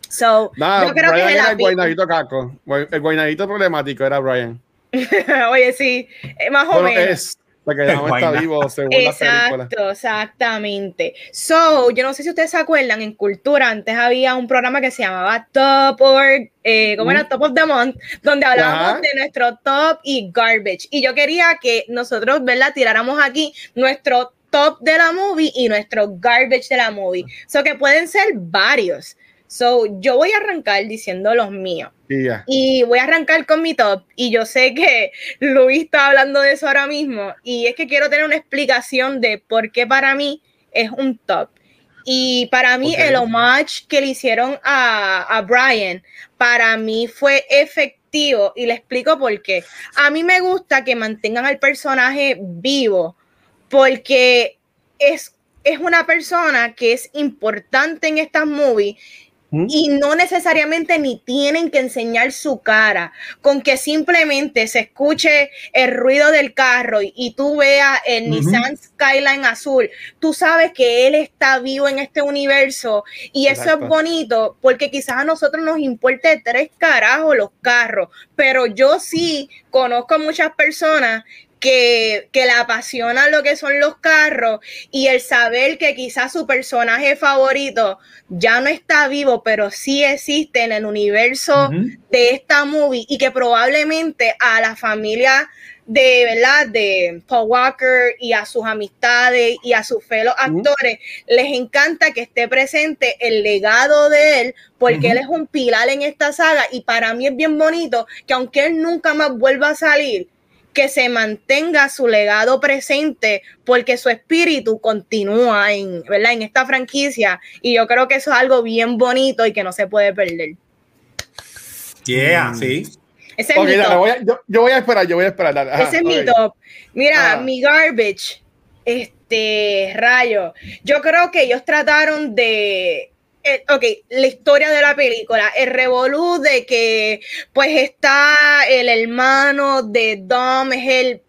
So, No, yo creo Brian que es el guaynadito caco. El guaynadito problemático era Brian. [LAUGHS] Oye, sí, eh, más o Bueno, menos. es porque ya no está vivo según la película. Exacto, exactamente. So, yo no sé si ustedes se acuerdan, en Cultura antes había un programa que se llamaba Top or, eh, ¿cómo era? Top of the Month, donde hablábamos Ajá. de nuestro top y garbage. Y yo quería que nosotros, ¿verdad? Tiráramos aquí nuestro top de la movie y nuestro garbage de la movie. So, que pueden ser varios. So, yo voy a arrancar diciendo los míos. Y voy a arrancar con mi top. Y yo sé que Luis está hablando de eso ahora mismo. Y es que quiero tener una explicación de por qué para mí es un top. Y para mí el homage que le hicieron a, a Brian, para mí fue efectivo. Y le explico por qué. A mí me gusta que mantengan al personaje vivo. Porque es, es una persona que es importante en estas movies y no necesariamente ni tienen que enseñar su cara, con que simplemente se escuche el ruido del carro y, tú veas el Nissan Skyline azul, tú sabes que él está vivo en este universo y eso es bonito porque quizás a nosotros nos importe tres carajos los carros, pero yo sí conozco muchas personas que, que, le apasiona lo que son los carros y el saber que quizás su personaje favorito ya no está vivo, pero sí existe en el universo de esta movie y que probablemente a la familia de verdad de Paul Walker y a sus amistades y a sus fellow actores les encanta que esté presente el legado de él porque él es un pilar en esta saga y para mí es bien bonito que aunque él nunca más vuelva a salir que se mantenga su legado presente porque su espíritu continúa en, ¿verdad? en esta franquicia y yo creo que eso es algo bien bonito y que no se puede perder. Yeah, mm. sí. Ese es mi top. yo, voy a esperar, yo voy a esperar. Ese es mi top. Mira, mi garbage, este rayo. Yo creo que ellos trataron de eh, ok, la historia de la película, el revolú de que pues está el hermano de Dom, es el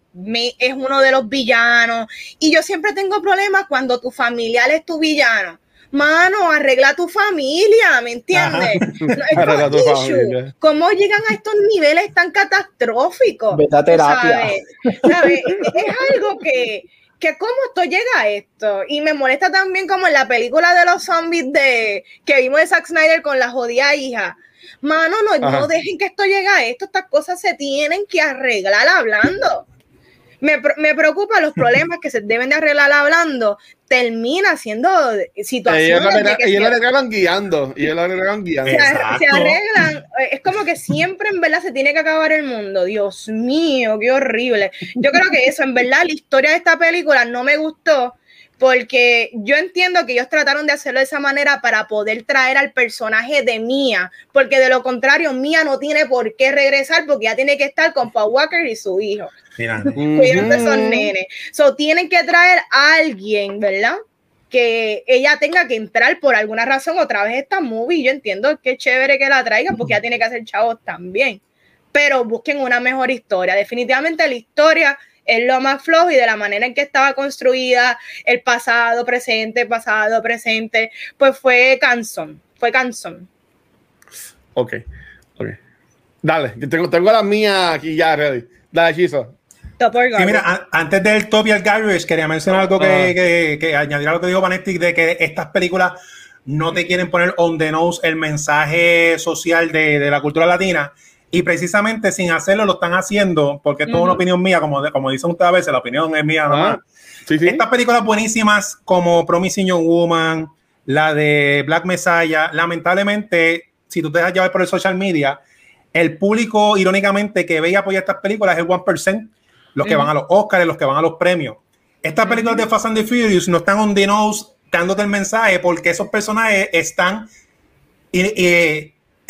es uno de los villanos y yo siempre tengo problemas cuando tu familiar es tu villano. Mano, arregla tu familia, ¿me entiendes? ¿Cómo llegan a estos niveles tan catastróficos? terapia. Es algo que, que cómo esto llega a esto. Y me molesta también como en la película de los zombies de que vimos de Zack Snyder con la jodida hija. Mano, no, no dejen que esto llegue a esto. Estas cosas se tienen que arreglar hablando me, me preocupa los [LAUGHS] problemas que se deben de arreglar hablando, termina siendo situaciones. Ellos lo arreglan guiando. Y lo arreglan guiando. Se, arreglan. Es como que siempre en verdad se tiene que acabar el mundo. Dios mío, qué horrible. Yo creo que eso, en verdad, la historia de esta película no me gustó porque yo entiendo que ellos trataron de hacerlo de esa manera para poder traer al personaje de Mia, porque de lo contrario, Mia no tiene por qué regresar porque ya tiene que estar con Paul Walker y su hijo. [LAUGHS] Cuidando esos nenes. So, tienen que traer a alguien, ¿verdad? Que ella tenga que entrar por alguna razón otra vez esta movie. Yo entiendo que es chévere que la traigan porque ya tiene que hacer chavos también. Pero busquen una mejor historia. Definitivamente la historia es lo más flojo y de la manera en que estaba construida el pasado, presente, pasado, presente, pues fue cansón, fue cansón. Ok, ok. Dale, tengo, tengo la mía aquí ya ready. Dale, Chizo. Sí, mira, antes del top y el garbage, quería mencionar algo que, que, añadir a lo que dijo Vanetti, de que estas películas no te quieren poner on the nose el mensaje social de, de la cultura latina y precisamente sin hacerlo lo están haciendo, porque es una opinión mía, como, como dicen ustedes a veces, la opinión es mía nomás. Ah, Estas películas buenísimas como Promising Young Woman, la de Black Messiah, lamentablemente, si tú te dejas llevar por el social media, el público, irónicamente, que ve y apoya estas películas es el 1%, los que van a los Oscars, los que van a los premios. Estas películas de Fast and the Furious no están on the nose dándote el mensaje porque esos personajes están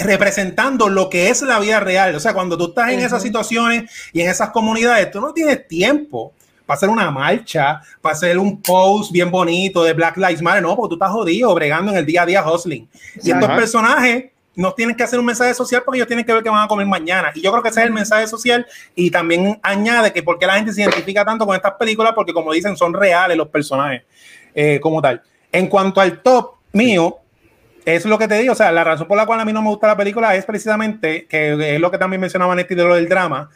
representando lo que es la vida real. O sea, cuando tú estás en esas situaciones y en esas comunidades, tú no tienes tiempo para hacer una marcha, para hacer un post bien bonito de Black Lives Matter, no, porque tú estás jodido, bregando en el día a día hustling. Y estos personajes no tienen que hacer un mensaje social porque ellos tienen que ver qué van a comer mañana. Y yo creo que ese es el mensaje social y también añade que porque la gente se identifica tanto con estas películas, porque como dicen, son reales los personajes eh, como tal. En cuanto al top mío, es lo que te digo, o sea, la razón por la cual a mí no me gusta la película es precisamente, que es lo que también mencionaba Netti de lo del drama,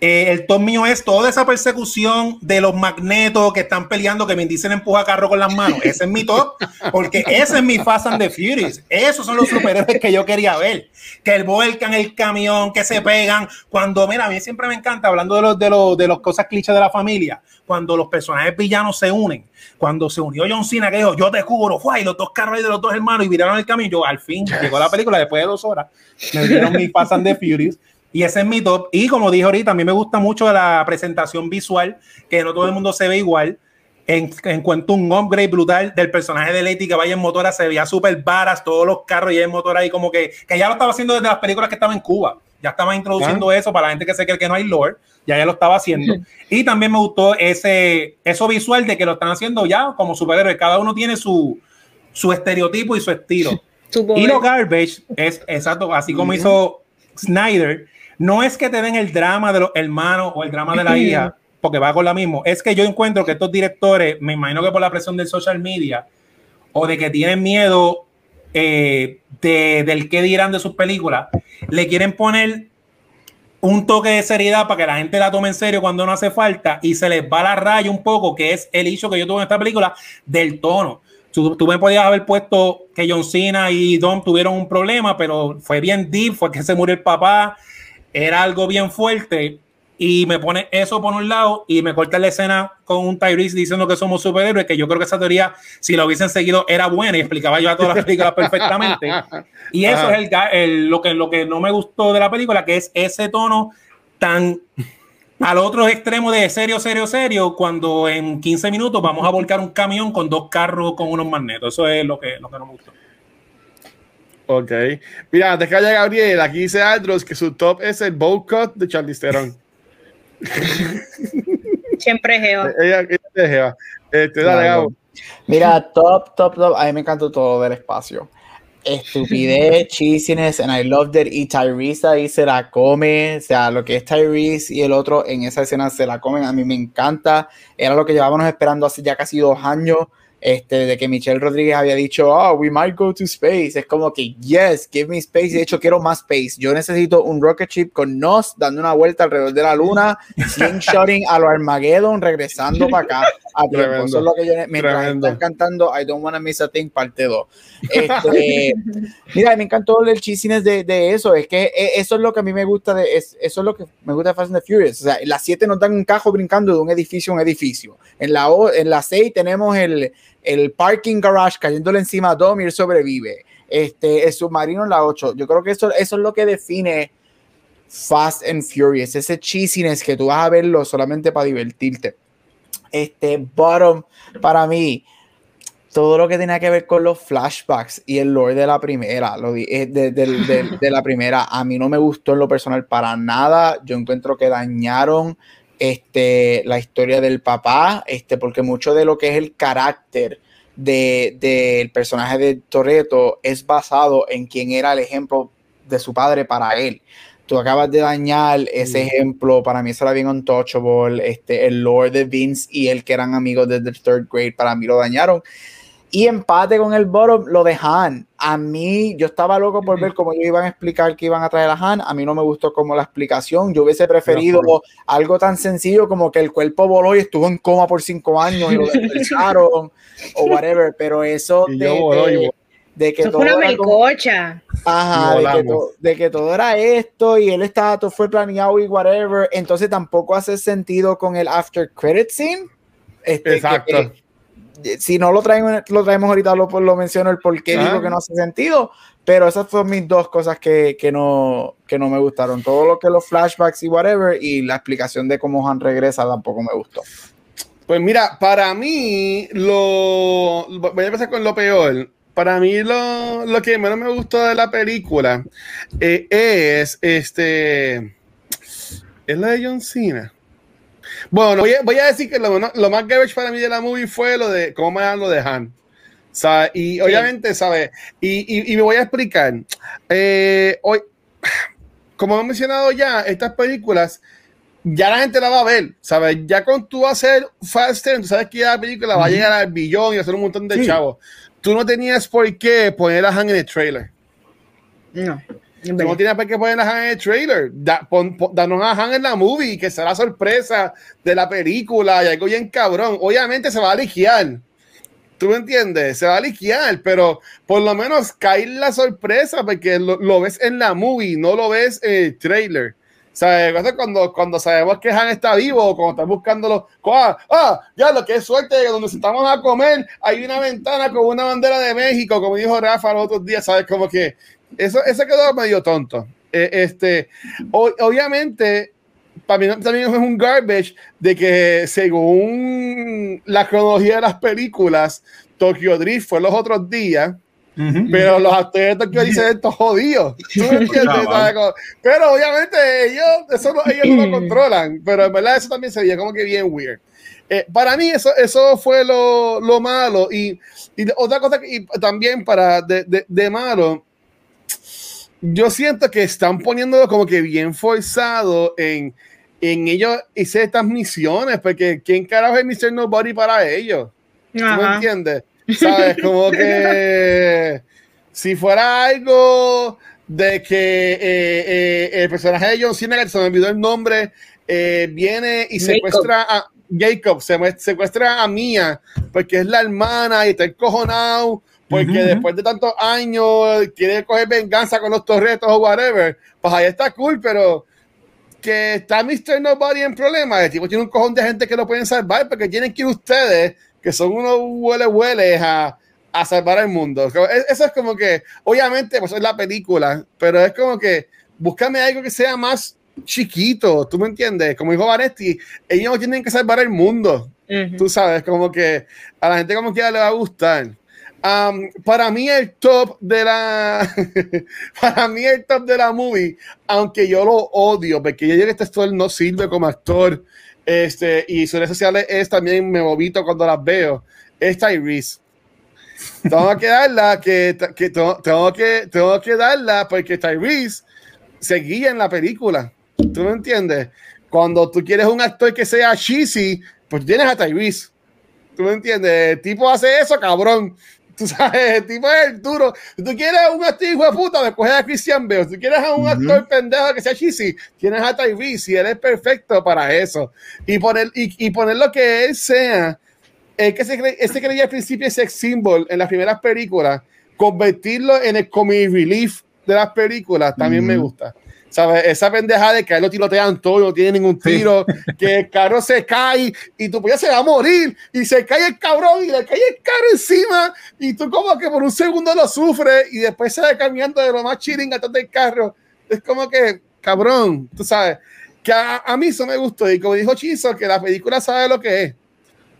eh, el top mío es toda esa persecución de los magnetos que están peleando, que me dicen empuja carro con las manos. Ese es mi top, porque ese es mi Fast and the Furious. Esos son los superhéroes que yo quería ver. Que el vuelcan el camión, que se pegan. Cuando, mira, a mí siempre me encanta, hablando de los de los de los cosas clichés de la familia, cuando los personajes villanos se unen. Cuando se unió John Cena, que dijo, yo te cubro, fue, y los dos carros de los dos hermanos y viraron el camión. Yo, al fin, llegó la película después de dos horas. Me dieron mi Fast and the Furious. Y ese es mi top. Y como dije ahorita, a mí me gusta mucho la presentación visual, que no todo el mundo se ve igual. En, en cuanto un upgrade brutal del personaje de Lady que vaya en motora, se veía súper varas, todos los carros y el motor ahí, como que, que ya lo estaba haciendo desde las películas que estaba en Cuba. Ya estaba introduciendo eso para la gente que se cree que no hay lore. Ya ya lo estaba haciendo. y también me gustó ese, eso visual de que lo están haciendo ya como superhéroes. Cada uno tiene su, su estereotipo y su estilo. y lo garbage es exacto, así como hizo Snyder. No es que te den el drama de los hermanos o el drama de la hija, porque va con la misma. Es que yo encuentro que estos directores, me imagino que por la presión del social media o de que tienen miedo eh, de, del qué dirán de sus películas, le quieren poner un toque de seriedad para que la gente la tome en serio cuando no hace falta y se les va la raya un poco, que es el hecho que yo tuve en esta película del tono. Tú, tú, me podías haber puesto que John Cena y Dom tuvieron un problema, pero fue bien deep, fue que se murió el papá, era algo bien fuerte y me pone eso por un lado y me corta la escena con un Tyrese diciendo que somos superhéroes, que yo creo que esa teoría, si lo hubiesen seguido, era buena y explicaba yo a todas las películas perfectamente. [LAUGHS] Y eso es el, lo, que, lo que no me gustó de la película, que es ese tono tan al otro extremo de serio, serio, serio, cuando en 15 minutos vamos a volcar un camión con dos carros con unos magnetos. Eso es lo que, lo que no me gustó. Ok. Mira, antes que haya Gabriel, aquí dice Andros que su top es el bowl cut de Charlize Theron. [LAUGHS] Siempre Geo. Ella, ella es Geo. Este, dale, Gabo. Mira, top, top, top. A mí me encantó todo del espacio. Estupidez, [LAUGHS] cheesiness, and I loved it. Y Tyrese ahí se la come. O sea, lo que es Tyrese y el otro en esa escena se la comen. A mí me encanta. Era lo que llevábamos esperando hace ya casi dos años este, de que Michelle Rodríguez había dicho, oh, we might go to space. Es como que, yes, give me space. De hecho, quiero más space. Yo necesito un rocket ship con Nos dando una vuelta alrededor de la luna, [LAUGHS] slingshotting a lo Armageddon, regresando para acá. A Eso es lo que yo, mientras están cantando I Don't Wanna Miss a Thing, parte 2. Este, [LAUGHS] mira, me encantó el chisines de, de, eso. Es que e, eso es lo que a mí me gusta de eso es lo que me gusta de Fast and the Furious. O sea, las 7 nos dan un cajo brincando de un edificio a un edificio. En la, en la 6 tenemos el el parking garage cayéndole encima a Dom y él sobrevive. Este, el submarino en la 8. Yo creo que eso, eso es lo que define Fast and Furious, ese cheesiness que tú vas a verlo solamente para divertirte. Este, bottom, para mí, todo lo que tenía que ver con los flashbacks y el lore de la primera, lo eh, de, la primera, a mí no me gustó en lo personal para nada. Yo encuentro que dañaron este, la historia del papá, este, porque mucho de lo que es el carácter del de, personaje de Toreto es basado en quien era el ejemplo de su padre para él. Tú acabas de dañar ese ejemplo, para mí eso era bien untouchable, este, el Lord de Vince y el que eran amigos desde el third grade, para mí lo dañaron. Y empate con el bottom, lo de Han. A mí, yo estaba loco por ver cómo ellos iban a explicar que iban a traer a Han. A mí no me gustó como la explicación. Yo hubiese preferido algo tan sencillo como que el cuerpo voló y estuvo en coma por cinco años y lo [LAUGHS] despertaron o whatever. Pero eso de, de, que todo. Una melcocha. Ajá, de que, de que, todo era esto y él estaba, todo fue planeado y whatever. Entonces tampoco hace sentido con el after credit scene. Este, Exacto si no lo traemos, lo traemos ahorita, lo, lo menciono el por qué digo que no hace sentido, pero esas fueron mis dos cosas que, que, no, que no me gustaron. Todo lo que los flashbacks y whatever, y la explicación de cómo Han regresa tampoco me gustó. Pues mira, para mí, lo voy a empezar con lo peor. Para mí, lo, lo que menos me gustó de la película eh, es este. Es la de John Cena. Bueno, voy a, decir que lo, más garbage para mí de la movie fue lo de cómo me dan lo de Han. Y obviamente, ¿sabes? Y, me voy a explicar. Eh, hoy, como he mencionado ya, estas películas ya la gente la va a ver, ¿sabes? Ya con tú hacer Faster, tú sabes que ya la película va a llegar al billón y hacer un montón de chavos. Tú no tenías por qué poner a Han en el trailer. No. No tienes por qué poner a Han en el trailer. danos a Han en la movie, que será sorpresa de la película y algo bien cabrón. Obviamente se va a liquear. ¿Tú me entiendes? Se va a liquear, pero por lo menos cae la sorpresa porque lo, ves en la movie, no lo ves en el trailer. ¿Sabes? Cuando, cuando sabemos que Han está vivo o cuando estás buscándolo, ah, ah, ya lo que es suerte de donde estamos a comer, hay una ventana con una bandera de México, como dijo Rafa los otros días, ¿sabes? Como que eso, eso quedó medio tonto. Eh, este, obviamente, para mí también es un garbage de que según la cronología de las películas, Tokyo Drift fue los otros días, pero los actores de Tokio dicen esto jodido. ¿Tú me [LAUGHS] entiendes? pero obviamente ellos, eso no, ellos no lo [CLEARS THROAT] controlan, pero en verdad eso también sería como que bien weird. Eh, para mí eso, eso fue lo, lo malo y, y, otra cosa que, y también para de, de, de malo yo siento que están poniéndolo como que bien forzado en, en ellos hice estas misiones, porque ¿quién carajo es Mr. Nobody para ellos? ¿Tú me entiendes? ¿Sabes? Como que [LAUGHS] si fuera algo de que eh, eh, el personaje de John Cena, que se me olvidó el nombre, eh, viene y secuestra a Jacob, se secuestra a Mia, porque es la hermana y está encojonado porque después de tantos años quiere coger venganza con los torretos o whatever, pues ahí está cool, pero que está Mr. Nobody en problemas, el tipo tiene un cojón de gente que lo pueden salvar porque tienen que ir ustedes, que son unos huele hueles a, a salvar al mundo. Eso es como que, obviamente, pues es la película, pero es como que búscame algo que sea más chiquito, ¿tú me entiendes? Como dijo Vanesti, ellos no tienen que salvar el mundo, tú sabes, como que a la gente como que ya le va a gustar. Um, para mí el top de la [LAUGHS] para mí el top de la movie aunque yo lo odio porque que este actor no sirve como actor este y sus redes sociales es también me bobito cuando las veo es Tyrese. Tengo que darla que, que tengo, que tengo que darla porque Tyrese seguía en la película tú me entiendes cuando tú quieres un actor que sea cheesy pues tienes a Tyrese tú me entiendes el tipo hace eso cabrón Tú sabes, el tipo es el duro. Si tú quieres un actor hijo de puta, me coges a Christian Bale. Si tú quieres a un actor pendejo que sea cheesy, tienes a Tyrese y él es perfecto para eso. Y poner, y, y poner lo que él sea, el que se, ese creía al principio sex symbol en las primeras películas, convertirlo en el comic relief de las películas, también me gusta. ¿Sabes? Esa pendeja de que él lo tirotean todo, no tiene ningún tiro, que el carro se cae y tu polla se va a morir y se cae el cabrón y le cae el carro encima y tú como que por un segundo lo sufres y después se va caminando de lo más chilling atrás del carro. Es como que, cabrón, tú sabes, que a, a, mí eso me gustó y como dijo Chizo, que la película sabe lo que es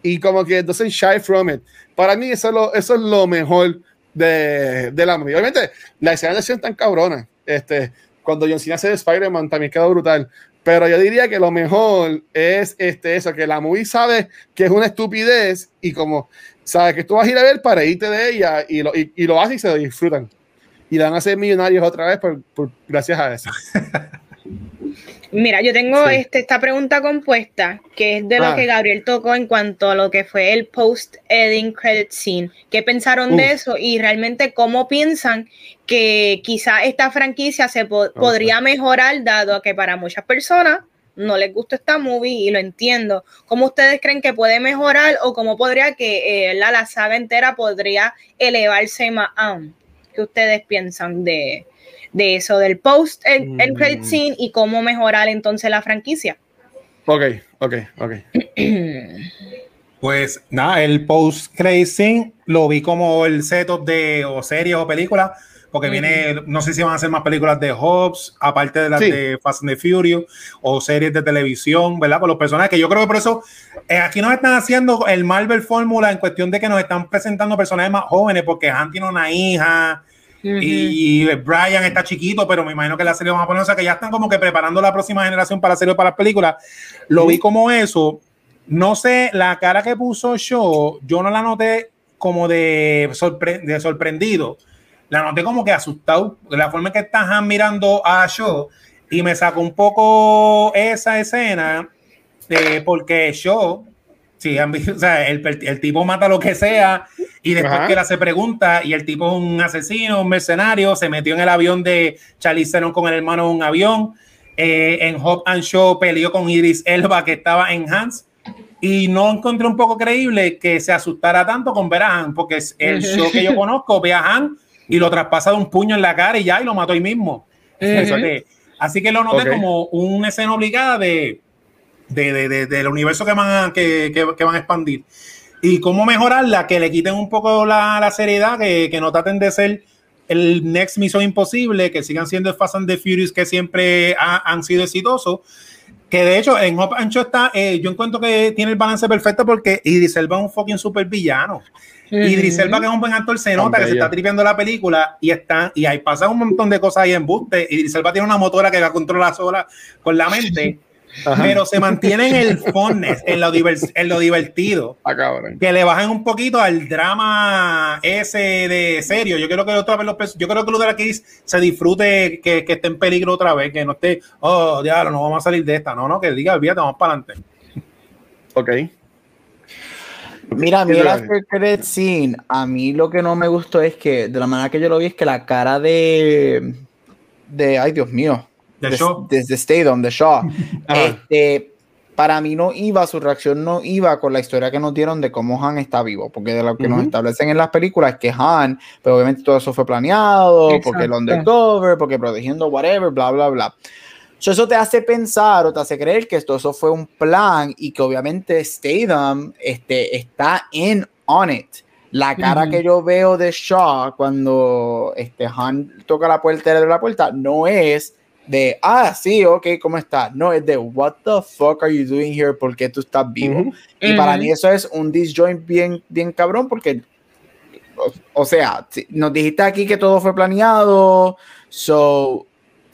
y como que doesn't shy from it. Para mí eso es lo, eso es lo mejor de, de la movie. Obviamente, la escena de acción tan cabrona. Este, cuando John Cena hace de Spider-Man también quedó brutal. Pero yo diría que lo mejor es este, eso, que la movie sabe que es una estupidez y como sabe que tú vas a ir a ver para irte de ella y lo, y, y lo hacen y se lo disfrutan. Y van a ser millonarios otra vez por, por gracias a eso. [LAUGHS] Mira, yo tengo sí. este, esta pregunta compuesta, que es de ah. lo que Gabriel tocó en cuanto a lo que fue el post-ending credit scene. ¿Qué pensaron uh. de eso? Y realmente, ¿cómo piensan que quizá esta franquicia se po okay. podría mejorar, dado a que para muchas personas no les gusta esta movie y lo entiendo. ¿Cómo ustedes creen que puede mejorar o cómo podría que eh, la, la saga entera podría elevarse más aún? ¿Qué ustedes piensan de, de eso, del post, el, mm. el credit scene y cómo mejorar entonces la franquicia. Ok, ok, ok. [CLEARS THROAT] Pues nada, el post credit scene lo vi como el setup de o series o películas, porque mm. viene, no sé si van a hacer más películas de Hobbs, aparte de las sí. de Fast and the Furious, o series de televisión, ¿verdad? Con los personajes que yo creo que por eso eh, aquí nos están haciendo el Marvel Fórmula en cuestión de que nos están presentando personajes más jóvenes, porque Han tiene una hija, Uh -huh. y, y, Brian está chiquito, pero me imagino que la serie vamos a poner, o sea que ya están como que preparando la próxima generación para la serie para las películas. Lo uh -huh. vi como eso. No sé, la cara que puso Shaw, yo no la noté como de, sorpre de sorprendido. La noté como que asustado. La forma en que están mirando a Shaw y me sacó un poco esa escena eh, porque Shaw Sí, [LAUGHS] o sea, el, el, tipo mata lo que sea y después Ajá. que él hace preguntas y el tipo es un asesino, un mercenario, se metió en el avión de Charlize Theron con el hermano en un avión. Eh, en Hop and Show peleó con Iris Elba que estaba en Hans y no encontré un poco creíble que se asustara tanto con ver a Han porque es el [LAUGHS] show que yo conozco, ve a Han y lo traspasa de un puño en la cara y ya y lo mató ahí mismo. [LAUGHS] Uh -huh. Así que lo noté okay. como una escena obligada de de, de, de, del universo que van, a, que, que, que, van a expandir. Y cómo mejorarla, que le quiten un poco la, la seriedad, que, que, no traten de ser el next Mission Imposible, que sigan siendo el Fast and the Furious que siempre ha, han sido exitosos. Que de hecho en Hop Ancho está, eh, yo encuentro que tiene el balance perfecto porque Idris Elba es un fucking super villano. Idris Elba, que es un buen actor, se nota que se está tripeando la película y está, y ahí pasa un montón de cosas ahí en buste. Idris Elba tiene una motora que la controla sola con la mente. pero se mantiene en el funness, en lo, en lo divertido. Ah, que le bajen un poquito al drama ese de serio. Yo quiero que otra vez los yo creo que lo de la Kiss se disfrute, que, que, esté en peligro otra vez, que no esté, oh, diablo, no vamos a salir de esta. No, no, que diga, olvídate, vamos para adelante. Ok. Mira, a mí el scene, a mí lo que no me gustó es que, de la manera que yo lo vi, es que la cara de, de ay Dios mío, desde Stadium, de Shaw. [LAUGHS] este, para mí no iba, su reacción no iba con la historia que nos dieron de cómo Han está vivo, porque de lo que nos establecen en las películas es que Han, pero obviamente todo eso fue planeado, porque el undercover, porque protegiendo whatever, bla, bla, bla. Eso te hace pensar o te hace creer que esto eso fue un plan y que obviamente Statham este, está en on it. La cara que yo veo de Shaw cuando este Han toca la puerta de la puerta no es de, ah, sí, ok, ¿cómo está? No, es de, what the fuck are you doing here? ¿Por qué tú estás vivo? Y para mí eso es un disjoint bien, bien cabrón porque, o, sea, nos dijiste aquí que todo fue planeado, so,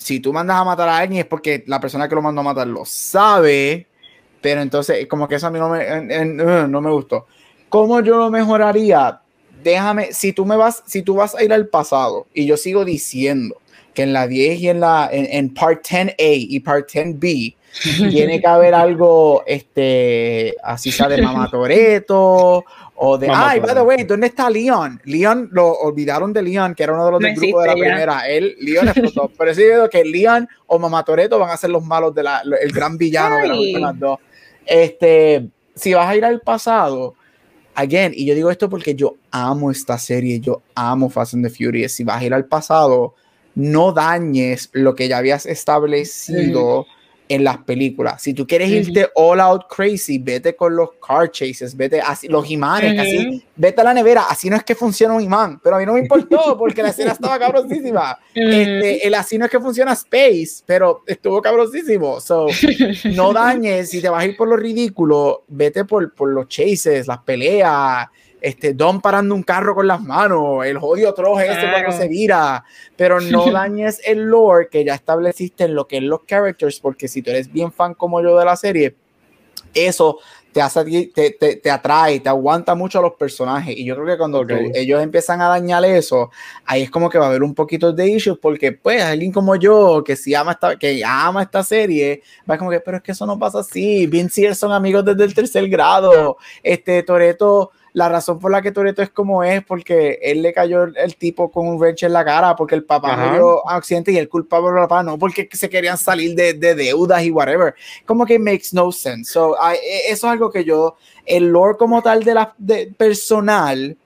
si tú mandas a matar a alguien es porque la persona que lo mandó a matar lo sabe, pero entonces, como que eso a mí no me, uh, no me gustó. ¿Cómo yo lo mejoraría? Déjame, si tú me vas, si tú vas a ir al pasado y yo sigo diciendo que en la 10 y en la en, part 10A y part 10B tiene que haber algo este así sea de Mamá Toreto o de ay by the way ¿dónde está Leon? Leon lo olvidaron de Leon que era uno de los del grupo de la primera. Él Leon explotó. [LAUGHS] Pero sí veo que Leon o Mamá Toreto van a ser los malos de la el gran villano de las dos. Este si vas a ir al pasado again y yo digo esto porque yo amo esta serie yo amo Fast and the Furious si vas a ir al pasado no dañes lo que ya habías establecido en las películas. Si tú quieres irte all out crazy, vete con los car chases, vete así, los imanes, así, vete a la nevera, así no es que funciona un imán, pero a mí no me importó [LAUGHS] porque la escena estaba cabrosísima. Este, el así no es que funciona Space, pero estuvo cabrosísimo. So, no [LAUGHS] dañes, si te vas a ir por lo ridículo, vete por, por los chases, las peleas, este, Don parando un carro con las manos, el jodido troje ese cuando se vira, pero no [LAUGHS] dañes el lore que ya estableciste en lo que es los characters, porque si tú eres bien fan como yo de la serie, eso te, hace, te, te, te, atrae, te aguanta mucho a los personajes. Y yo creo que cuando ellos empiezan a dañar eso, ahí es como que va a haber un poquito de issues, porque pues alguien como yo, que si ama esta, que ama esta serie, va como que, pero es que eso no pasa así. Vince y él son amigos desde el tercer grado. Este Toreto la razón por la que Toreto es como es, porque él le cayó el, tipo con un wrench en la cara, porque el papá murió accidente y él culpaba al papá, no porque se querían salir de, deudas y whatever. Como que makes no sense. So, e, eso es algo que yo, el lore como tal de la de personal,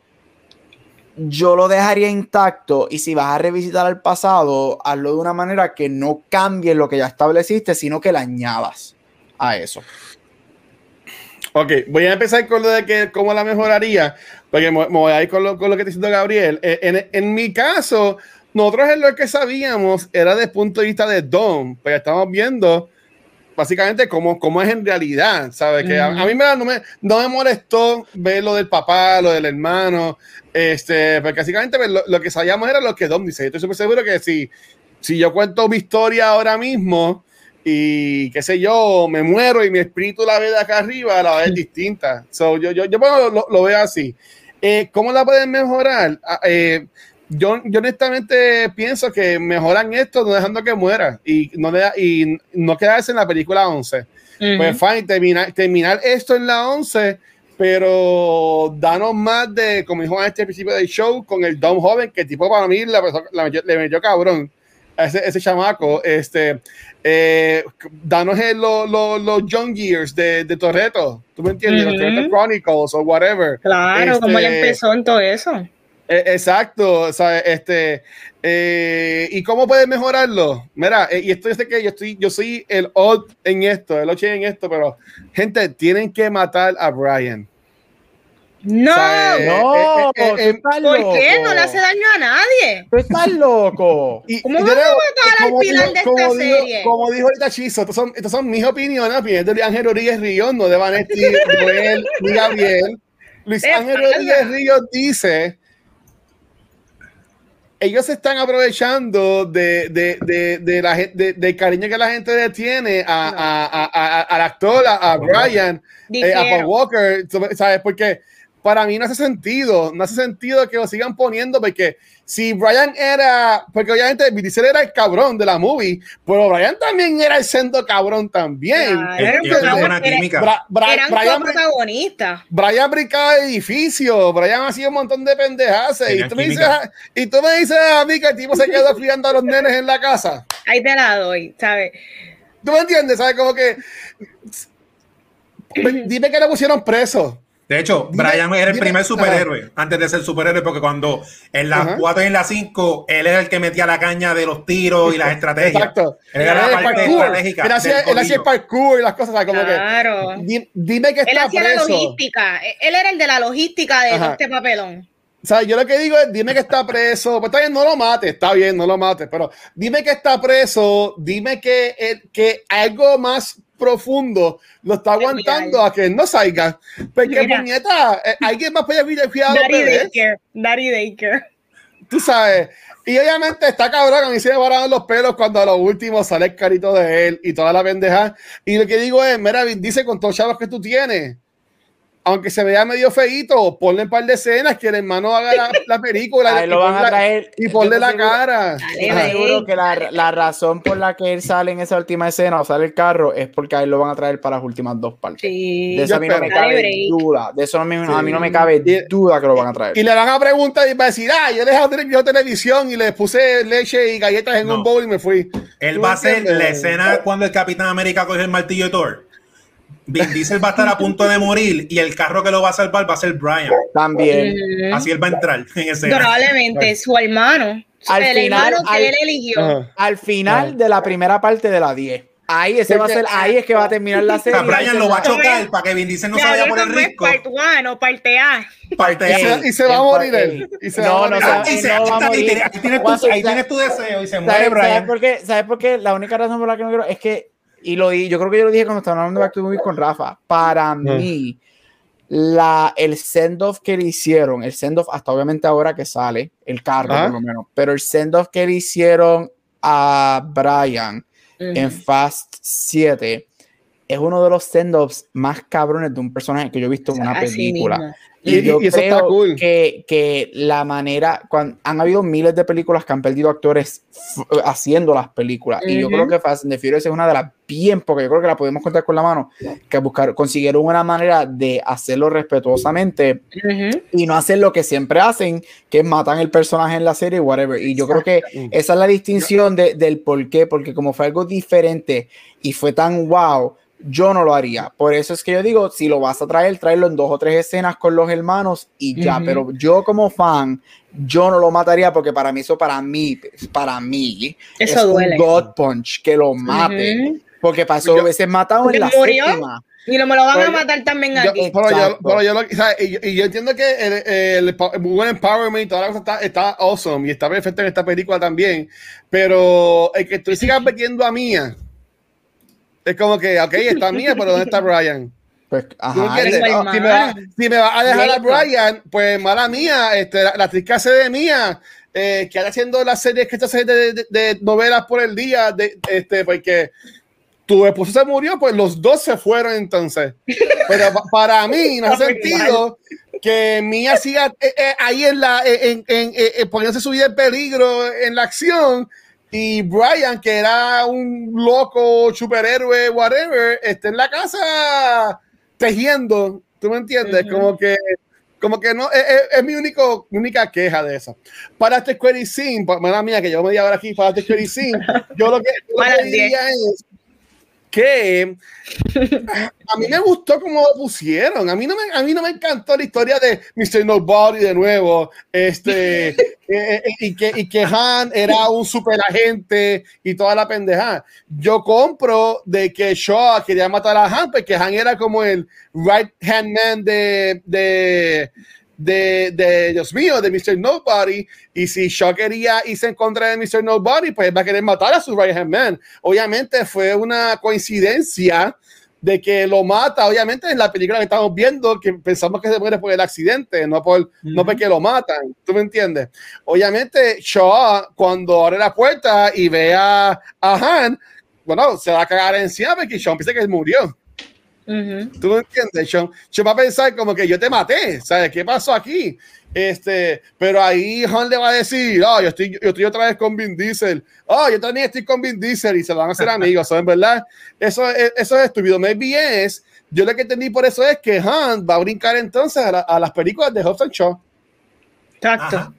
yo lo dejaría intacto y si vas a revisitar el pasado, hazlo de una manera que no cambie lo que ya estableciste, sino que le añadas a eso. Ok, voy a empezar con lo de que cómo la mejoraría, porque me, voy a ir con lo, con lo que está diciendo Gabriel. Eh, en, en, mi caso, nosotros en lo que sabíamos era desde el punto de vista de Don, pero estamos viendo básicamente cómo, cómo es en realidad, ¿sabes? Que a, mí me, no, me, no me molestó ver lo del papá, lo del hermano, este, porque básicamente pues, lo, lo que sabíamos era lo que Don dice. Yo estoy súper seguro que si, si yo cuento mi historia ahora mismo, y qué sé yo, me muero y mi espíritu la ve de acá arriba, la ve distinta. So, yo, yo, yo lo, lo, veo así. Eh, ¿Cómo la pueden mejorar? Ah, eh, yo, yo honestamente pienso que mejoran esto no dejando que muera y no, y no quedarse en la película 11. Pues fine, terminar, terminar esto en la 11, pero danos más de, como dijo en este principio del show, con el Don Joven, que tipo para mí la, la, le metió cabrón ese, ese chamaco, este, eh, danos los lo, lo Young Years de, de Torreto, ¿tú me entiendes? Los Torreto Chronicles o whatever. Claro, como él este, empezó en todo eso. E, exacto, o sea, este, eh, ¿y cómo puedes mejorarlo? Mira, eh, y esto es que yo estoy, yo soy el odd en esto, el ocho en esto, pero gente, tienen que matar a Brian. No, O sea, eh, No, eh, eh, eh, ¿por loco. qué? No le hace daño a nadie. Tú estás loco. Y- ¿Cómo y van a matar al como pilar dijo- de esta dijo- serie? Como dijo ahorita Chizo, estas son, estas son mis opiniones, opiniones de Luis Ángel Rodríguez Ríos, no de Vanetti, [LAUGHS] Joel, ni Gabriel. Luis ¿Qué Ángel? Rodríguez Ríos dice ellos se están aprovechando de, de, de, de la, del cariño que la gente le tiene a, a- a- a- al actor, a, a Brian, eh, a Paul. Walker, ¿sabes? Porque para mí no hace sentido, no hace sentido que lo sigan poniendo, porque si Brian era, porque obviamente Vin Diesel era el cabrón de la movie, pero Brian también era el sendo cabrón también. Claro, era un tienen buena era- química. Bra- Bra- Eran Brian, brincaba de edificio, Brian hacía un montón de pendejas y tú, me dices, y tú me dices a mí que el tipo se quedó criando a los nenes en la casa. Ahí te la doy, ¿sabes? ¿Tú me entiendes? ¿Sabes? Como que [CLEARS THROAT] dime que le pusieron preso. De hecho, Dime- Brian era el dime- primer superhéroe antes de ser superhéroe, porque cuando en las Ajá. 4 y en las 5, él era el que metía la caña de los tiros y las estrategias. Exacto. Él era la el parte parkour. estratégica. Él hacía, él el parkour y las cosas, ¿sabes? Como Claro. que dime que Él está hacía la logística. Él era el de la logística de Ajá. este papelón. O sea, yo lo que digo es, dime que está preso. Pues está bien, no lo mates, está bien, no lo mates, pero dime que está preso, dime que, eh, que algo más profundo lo está aguantando a que no salga. Porque, Mira. puñeta, eh, alguien más puede cuidar cuidado Daddy Daycare. Daddy Daycare. tú sabes. Y obviamente está cabrón, a mí se me pararon los pelos cuando a lo último sale el carito de él y toda la pendeja. Y lo que digo es, mira, dice con todos los chavos que tú tienes, aunque se vea medio feíto, ponle un par de escenas que el hermano haga la, la película [LAUGHS] Ahí y, lo van a traer. y ponle Yo la seguro- cara. Dale, Yo seguro que la, la razón por la que él sale en esa última escena o sale el carro es porque a él lo van a traer para las últimas dos partes. Sí. De eso a mí no me cabe duda. De eso a mí, a mí no me cabe duda que lo van a traer. Y le van a preguntar y va a decir, ah, yo dejé de ver televisión y le puse leche y galletas en No. un bowl y me fui. Él ¿Tú va a hacer la escena cuando el Capitán América coge el martillo de Thor. Vin Diesel va a estar a punto de morir y el carro que lo va a salvar va a ser Brian. También. Así él va a entrar en escena. Probablemente su hermano. Al el final, hermano que al- él eligió. Ajá. Al final de la primera parte de la 10. Ahí ese va a ser, ahí es que va a terminar la O serie. sea, Brian lo va a chocar para que Vin Diesel no se vaya por el risco. Parte 1, parte A. Parte Y A. se, y se va a morir él. Y se va No, a no, Ah, ahí, va a está, ahí morir. tienes- tu, ahí tienes tu deseo y se muere ¿Sabes, Brian. ¿sabes por qué? ¿Sabes por qué? La única razón por la que no quiero es que, y lo di, yo creo que yo lo dije cuando estaba hablando de Back to the Movie con Rafa, para mí, la, el send-off que le hicieron, el send-off hasta obviamente ahora que sale, el carro por lo menos, pero el send-off que le hicieron a Brian en Fast 7 es uno de los send-offs más cabrones de un personaje que yo he visto en una Así película. mismo. Y, Y- yo y eso está creo cool. que, que la manera, cuando, han habido miles de películas que han perdido actores f- haciendo las películas. Y yo creo que Fast and the Furious es una de las bien, porque yo creo que la podemos contar con la mano, que buscar, consiguieron una manera de hacerlo respetuosamente Ujú. y no hacer lo que siempre hacen, que matan el personaje en la serie, whatever. Y yo creo que esa es la distinción de- del por qué, porque como fue algo diferente y fue tan wow, yo no lo haría. Por eso es que yo digo, si lo vas a traer, tráelo en dos o tres escenas con los hermanos y ya. Ujú. Pero yo como fan, yo no lo mataría porque para mí eso para mí, para mí, Eso es duele. un God Punch que lo mate. Ujú. Porque pasó Yo- a veces matado en la murió. séptima. Y lo, me lo van Pero a matar también Yo- aquí. pero, yo, pero yo lo- o sea, y, yo- y yo entiendo que el, el, el buen empowerment y toda la cosa está, está awesome y está perfecto en esta película también. Pero el que tú sigas metiendo a Mía es como que, ok, está [LAUGHS] Mía, pero ¿dónde está Brian? Pues, ¿Tú ajá, Ah, si, me va, mal. si me va a dejar a Listo. Brian, pues mala mía, este, la, la actriz que hace de mía, eh, que anda haciendo las series que está haciendo de, de- de novelas por el día, de, este, porque tu esposo se murió, pues los dos se fueron entonces. Pero pa- para [LAUGHS] mí no hace sentido que Mía siga eh, eh, ahí en la, en, en- en- en- poniéndose su vida en peligro en la acción. Y Brian, que era un loco superhéroe, whatever, está en la casa tejiendo. ¿Tú me entiendes? Ujú. Como que, como que no, es, es- mi único, única queja de eso. Para este query pa- mala mía, que yo me di ahora aquí para este query scene, yo lo que, yo lo que diría es, que a mí me gustó cómo lo pusieron. A mí no me, a mí no me encantó la historia de Mr. Nobody de nuevo. Este, [LAUGHS] eh, eh, y, que, y que Han era un super agente y toda la pendejada. Yo compro de que Shaw quería matar a Han porque Han era como el right hand man de, de de, de, Dios mío, de Mr. Nobody. Y si Shaw quería irse en contra de Mr. Nobody, pues va a querer matar a su right hand man. Obviamente fue una coincidencia de que lo mata, obviamente en la película que estamos viendo, que pensamos que se muere por el accidente, no por no porque lo matan, ¿tú me entiendes? Obviamente Shaw cuando abre la puerta y ve a, Han, bueno, se va a cagar encima porque Shaw piensa que ¿Tú me entiendes? Sean, Sean va a pensar como que yo te maté, ¿sabes? ¿Qué pasó aquí? Este, pero ahí Han le va a decir, oh, yo estoy, yo estoy otra vez con Vin Diesel, oh, yo también estoy con Vin Diesel y se van a hacer [LAUGHS] amigos, ¿saben? ¿Verdad? Eso, es, eso es estúpido. Maybe es, yo lo que entendí por eso es que Han va a brincar entonces a, las películas de Hobbs Shaw. Exacto.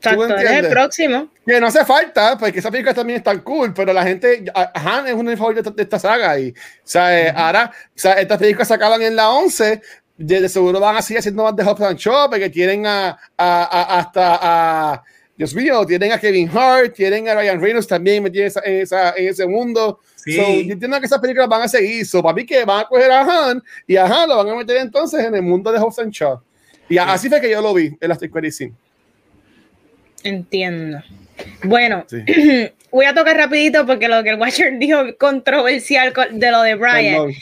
Exacto, es el próximo. Que no hace falta, porque esa película también es tan cool, pero la gente, Han es uno de mis favoritos de esta saga. Y, o sea, ahora, o sea, estas películas se acaban en la 11, de, seguro van a seguir haciendo más de Hobbs and Shaw, porque tienen a, a, hasta a, Dios mío, tienen a Kevin Hart, tienen a Ryan Reynolds también metido en, esa, en, ese mundo. Sí. yo entiendo que esas películas van a seguir. So, para mí que van a coger a Han y a Han lo van a meter entonces en el mundo de Hobbs and Shaw. Y así fue que yo lo vi en las películas. Entiendo. Bueno, [CLEARS THROAT] voy a tocar rapidito porque lo que el Watcher [LAUGHS] dijo controversial de lo de Brian.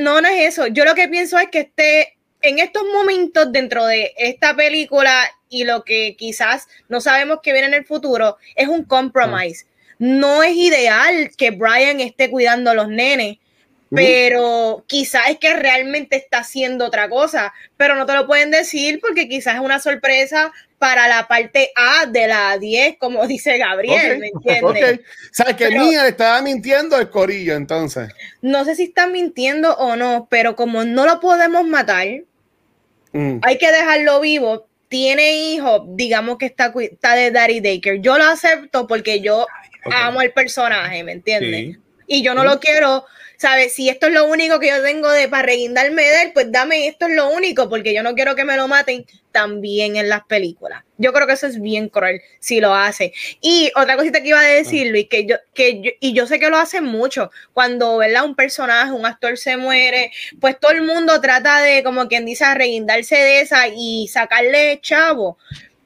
no, no es eso. Yo lo que pienso es que este, en estos momentos dentro de esta película y lo que quizás no sabemos que viene en el futuro, es un compromise. No es ideal que Brian esté cuidando a los nenes pero quizás es que realmente está haciendo otra cosa, pero no te lo pueden decir porque quizás es una sorpresa para la parte A de la 10, como [LAUGHS] dice Gabriel, ¿me entiendes? O sea, que Mía le estaba mintiendo el corillo, entonces. No sé si está mintiendo o no, pero como no lo podemos matar, mm. hay que dejarlo vivo. Tiene hijo, digamos que está, está de Daddy Daker. Yo lo acepto porque yo amo el personaje, ¿me entiendes? Y yo no lo quiero ¿sabes? Si esto es lo único que yo tengo de para reguindarme de él, pues dame esto es lo único, porque yo no quiero que me lo maten también en las películas. Yo creo que eso es bien cruel si lo hace. Y otra cosita que iba a decir, Luis, que yo, que y yo sé que lo hacen mucho, cuando, ¿verdad? Un personaje, un actor se muere, pues todo el mundo trata de, como quien dice, reguindarse de esa y sacarle chavo.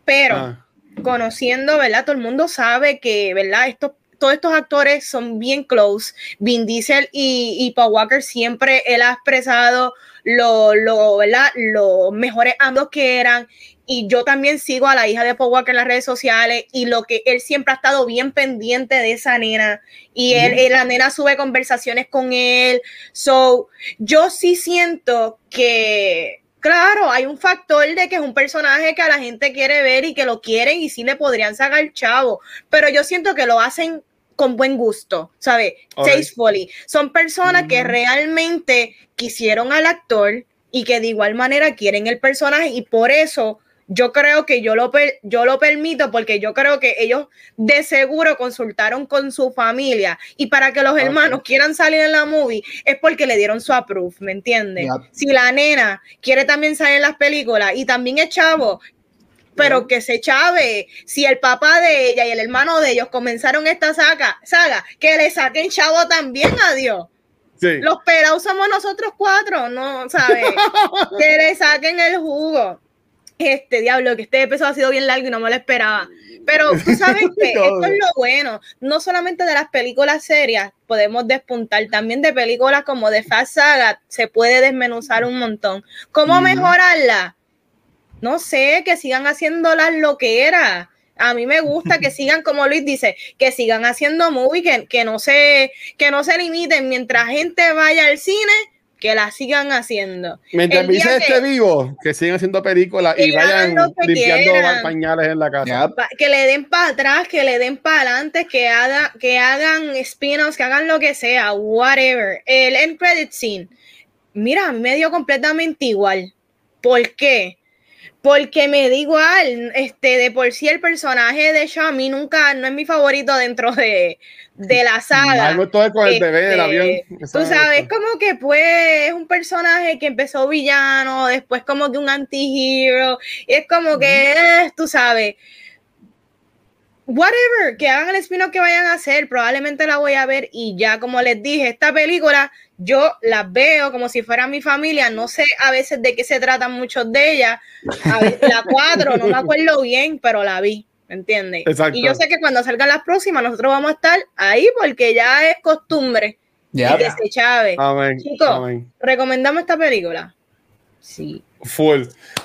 Pero ah. conociendo, ¿verdad? Todo el mundo sabe que, ¿verdad? Estos todos estos actores son bien close. Vin Diesel y, Paul Walker siempre él ha expresado lo, lo, los mejores ambos que eran. Y yo también sigo a la hija de Paul Walker en las redes sociales y lo que él siempre ha estado bien pendiente de esa nena. Y él, la nena sube conversaciones con él. So, yo sí siento que Claro, hay un factor de que es un personaje que a la gente quiere ver y que lo quieren y sí le podrían sacar chavo, pero yo siento que lo hacen con buen gusto, ¿sabes? Tastefully. Son personas que realmente quisieron al actor y que de igual manera quieren el personaje y por eso yo creo que yo lo, yo lo permito porque yo creo que ellos de seguro consultaron con su familia y para que los hermanos quieran salir en la movie es porque le dieron su approve, ¿me entiendes? Si la nena quiere también salir en las películas y también es chavo, pero que se chave, si el papá de ella y el hermano de ellos comenzaron esta saga, saga que le saquen chavo también a Dios. Los pelados somos nosotros cuatro, ¿no? ¿Sabes? [LAUGHS] que le saquen el jugo este diablo, que este episodio ha sido bien largo y no me lo esperaba. Pero tú sabes que [LAUGHS] esto es lo bueno, no solamente de las películas serias, podemos despuntar también de películas como de Fast Saga, se puede desmenuzar un montón. ¿Cómo mejorarla? No sé, que sigan haciendo las loqueras. A mí me gusta que [LAUGHS] sigan, como Luis dice, que sigan haciendo movies, que, que, no se, que no se limiten mientras gente vaya al cine que la sigan haciendo. Mientras dice esté vivo, que sigan haciendo películas y vayan limpiando pañales en la casa. Que le den para atrás, que le den para adelante, que, haga, que hagan spin-offs, que hagan lo que sea, whatever. El end credit scene, mira, me dio completamente igual. ¿Por qué? Porque me da igual, este, de por sí el personaje de Shami nunca, no es mi favorito dentro de, de la [LAUGHS] saga. Algo todo con el bebé del Este, avión. Tú sabes, como que pues es un personaje que empezó villano, después como que un anti-hero, y es como que, eh, tú sabes, whatever, que hagan el spin-off que vayan a hacer, probablemente la voy a ver y ya como les dije, esta película yo la veo como si fuera mi familia, no sé a veces de qué se tratan muchos de ellas, a la cuatro, no me acuerdo bien, pero la vi. ¿me entiendes? Exacto. Y yo sé que cuando salgan las próximas, nosotros vamos a estar ahí porque ya es costumbre Ya. que se chave. Amén. Chicos, amén. ¿recomendamos esta película? Sí. Full.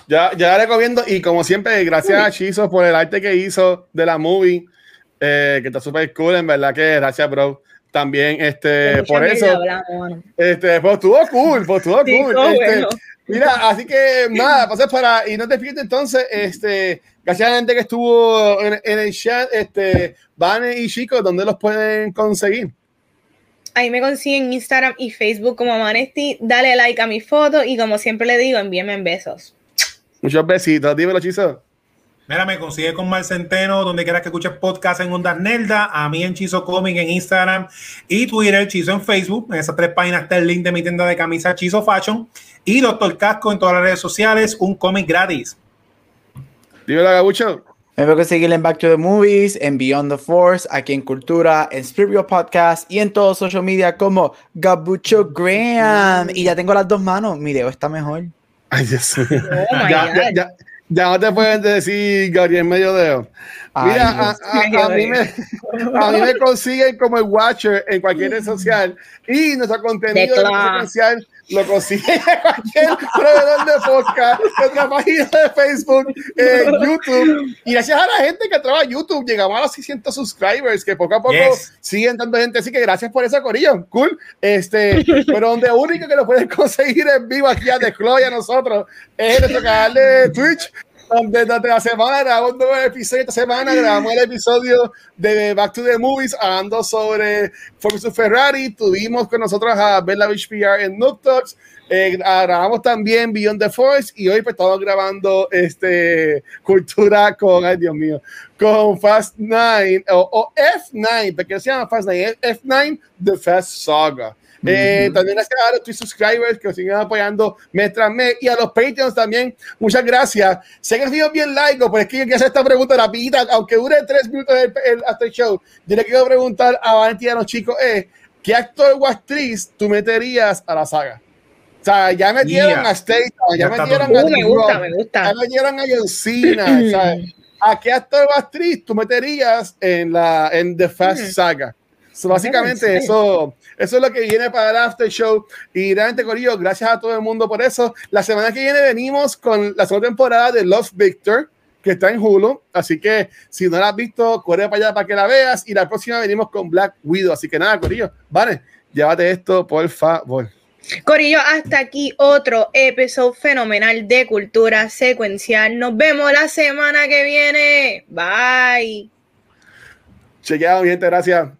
Ya, ya la recomiendo. Y como siempre, gracias a Chizo por el arte que hizo de la movie. eh, que está súper cool, en verdad que gracias, bro. También, este, por eso, hablamos, este, pues estuvo cool, pues estuvo Sí, cool. Este, bueno. Mira, así que nada, pues para y no te pierdas entonces, este, gracias a la gente que estuvo en, en el chat, este, Vane y Chico, ¿dónde los pueden conseguir? Ahí me consiguen Instagram y Facebook como Manesti. Dale like a mi foto y como siempre le digo, envíenme besos. Muchos besitos, dímelo, Chizo. Mira, me consigue con Mar Centeno, donde quieras que escuches podcast en Ondas Nelda, a mí en Chizo Comic en Instagram y Twitter, Chizo en Facebook. En esas tres páginas está el link de mi tienda de camisas Chizo Fashion y Doctor Casco en todas las redes sociales, un cómic gratis. Dímelo, Gabucho. Me puedo seguir en Back to the Movies, en Beyond the Force, aquí en Cultura, en Spirit Podcast y en todos social media como Gabucho Graham. Y ya tengo las dos manos. Mi dedo está mejor. Ay, Dios mío. Oh ya, ya, ya, ya no te pueden decir Gabriel Medio Dedo. Mira, a, Dios. a- a mí me, a mí me consiguen como el Watcher en cualquier red [LAUGHS] social y nuestro contenido De de claro. Lo consiguen [LAUGHS] en cualquier proveedor de podcast, nuestra página de Facebook, en [LAUGHS] YouTube. Y gracias a la gente que trabaja en YouTube, llegamos a los 600 subscribers, que poco a poco Yes. siguen dando gente. Así que gracias por eso, Corillo. Cool. Este, [LAUGHS] pero donde único que lo pueden conseguir en vivo aquí a The y a nosotros es en nuestro canal de Twitch. Durante la semana grabamos un nuevo episodio. Esta semana grabamos el episodio de Back to the Movies hablando sobre Ford vs Ferrari. Tuvimos con nosotros a Bella Beach en Noob Talks. Eh, grabamos también Beyond the Force y hoy pues, estamos grabando este cultura con, ay Dios mío, con Fast 9 o, o F9, porque se llama Fast 9, es F9 The Fast Saga. Eh, también gracias a los Twitch subscribers que nos siguen apoyando mes tras mes y a los Patreons también. Muchas gracias. Sé que ha sido bien largo, pero es que yo quiero hacer esta pregunta rapidita, aunque dure tres minutos el, el after show. Yo le quiero preguntar a Valentina y a los chicos: es, ¿qué actor o actriz tú meterías a la saga? O sea, ya metieron Yeah. a Statham, ya, metieron a Uh, me gusta, me ya metieron a John. [CLEARS THROAT] ¿A qué actor o actriz tú meterías en la en The Fast Mm. Saga? So, básicamente, eso, eso es lo que viene para el after show. Y realmente, Corillo, gracias a todo el mundo por eso. La semana que viene venimos con la segunda temporada de Love Victor, que está en Hulu. Así que si no la has visto, corre para allá para que la veas. Y la próxima venimos con Black Widow. Así que nada, Corillo, vale, llévate esto, por favor. Corillo, hasta aquí otro episodio fenomenal de cultura secuencial. Nos vemos la semana que viene. Bye. Chequeado, gente, gracias.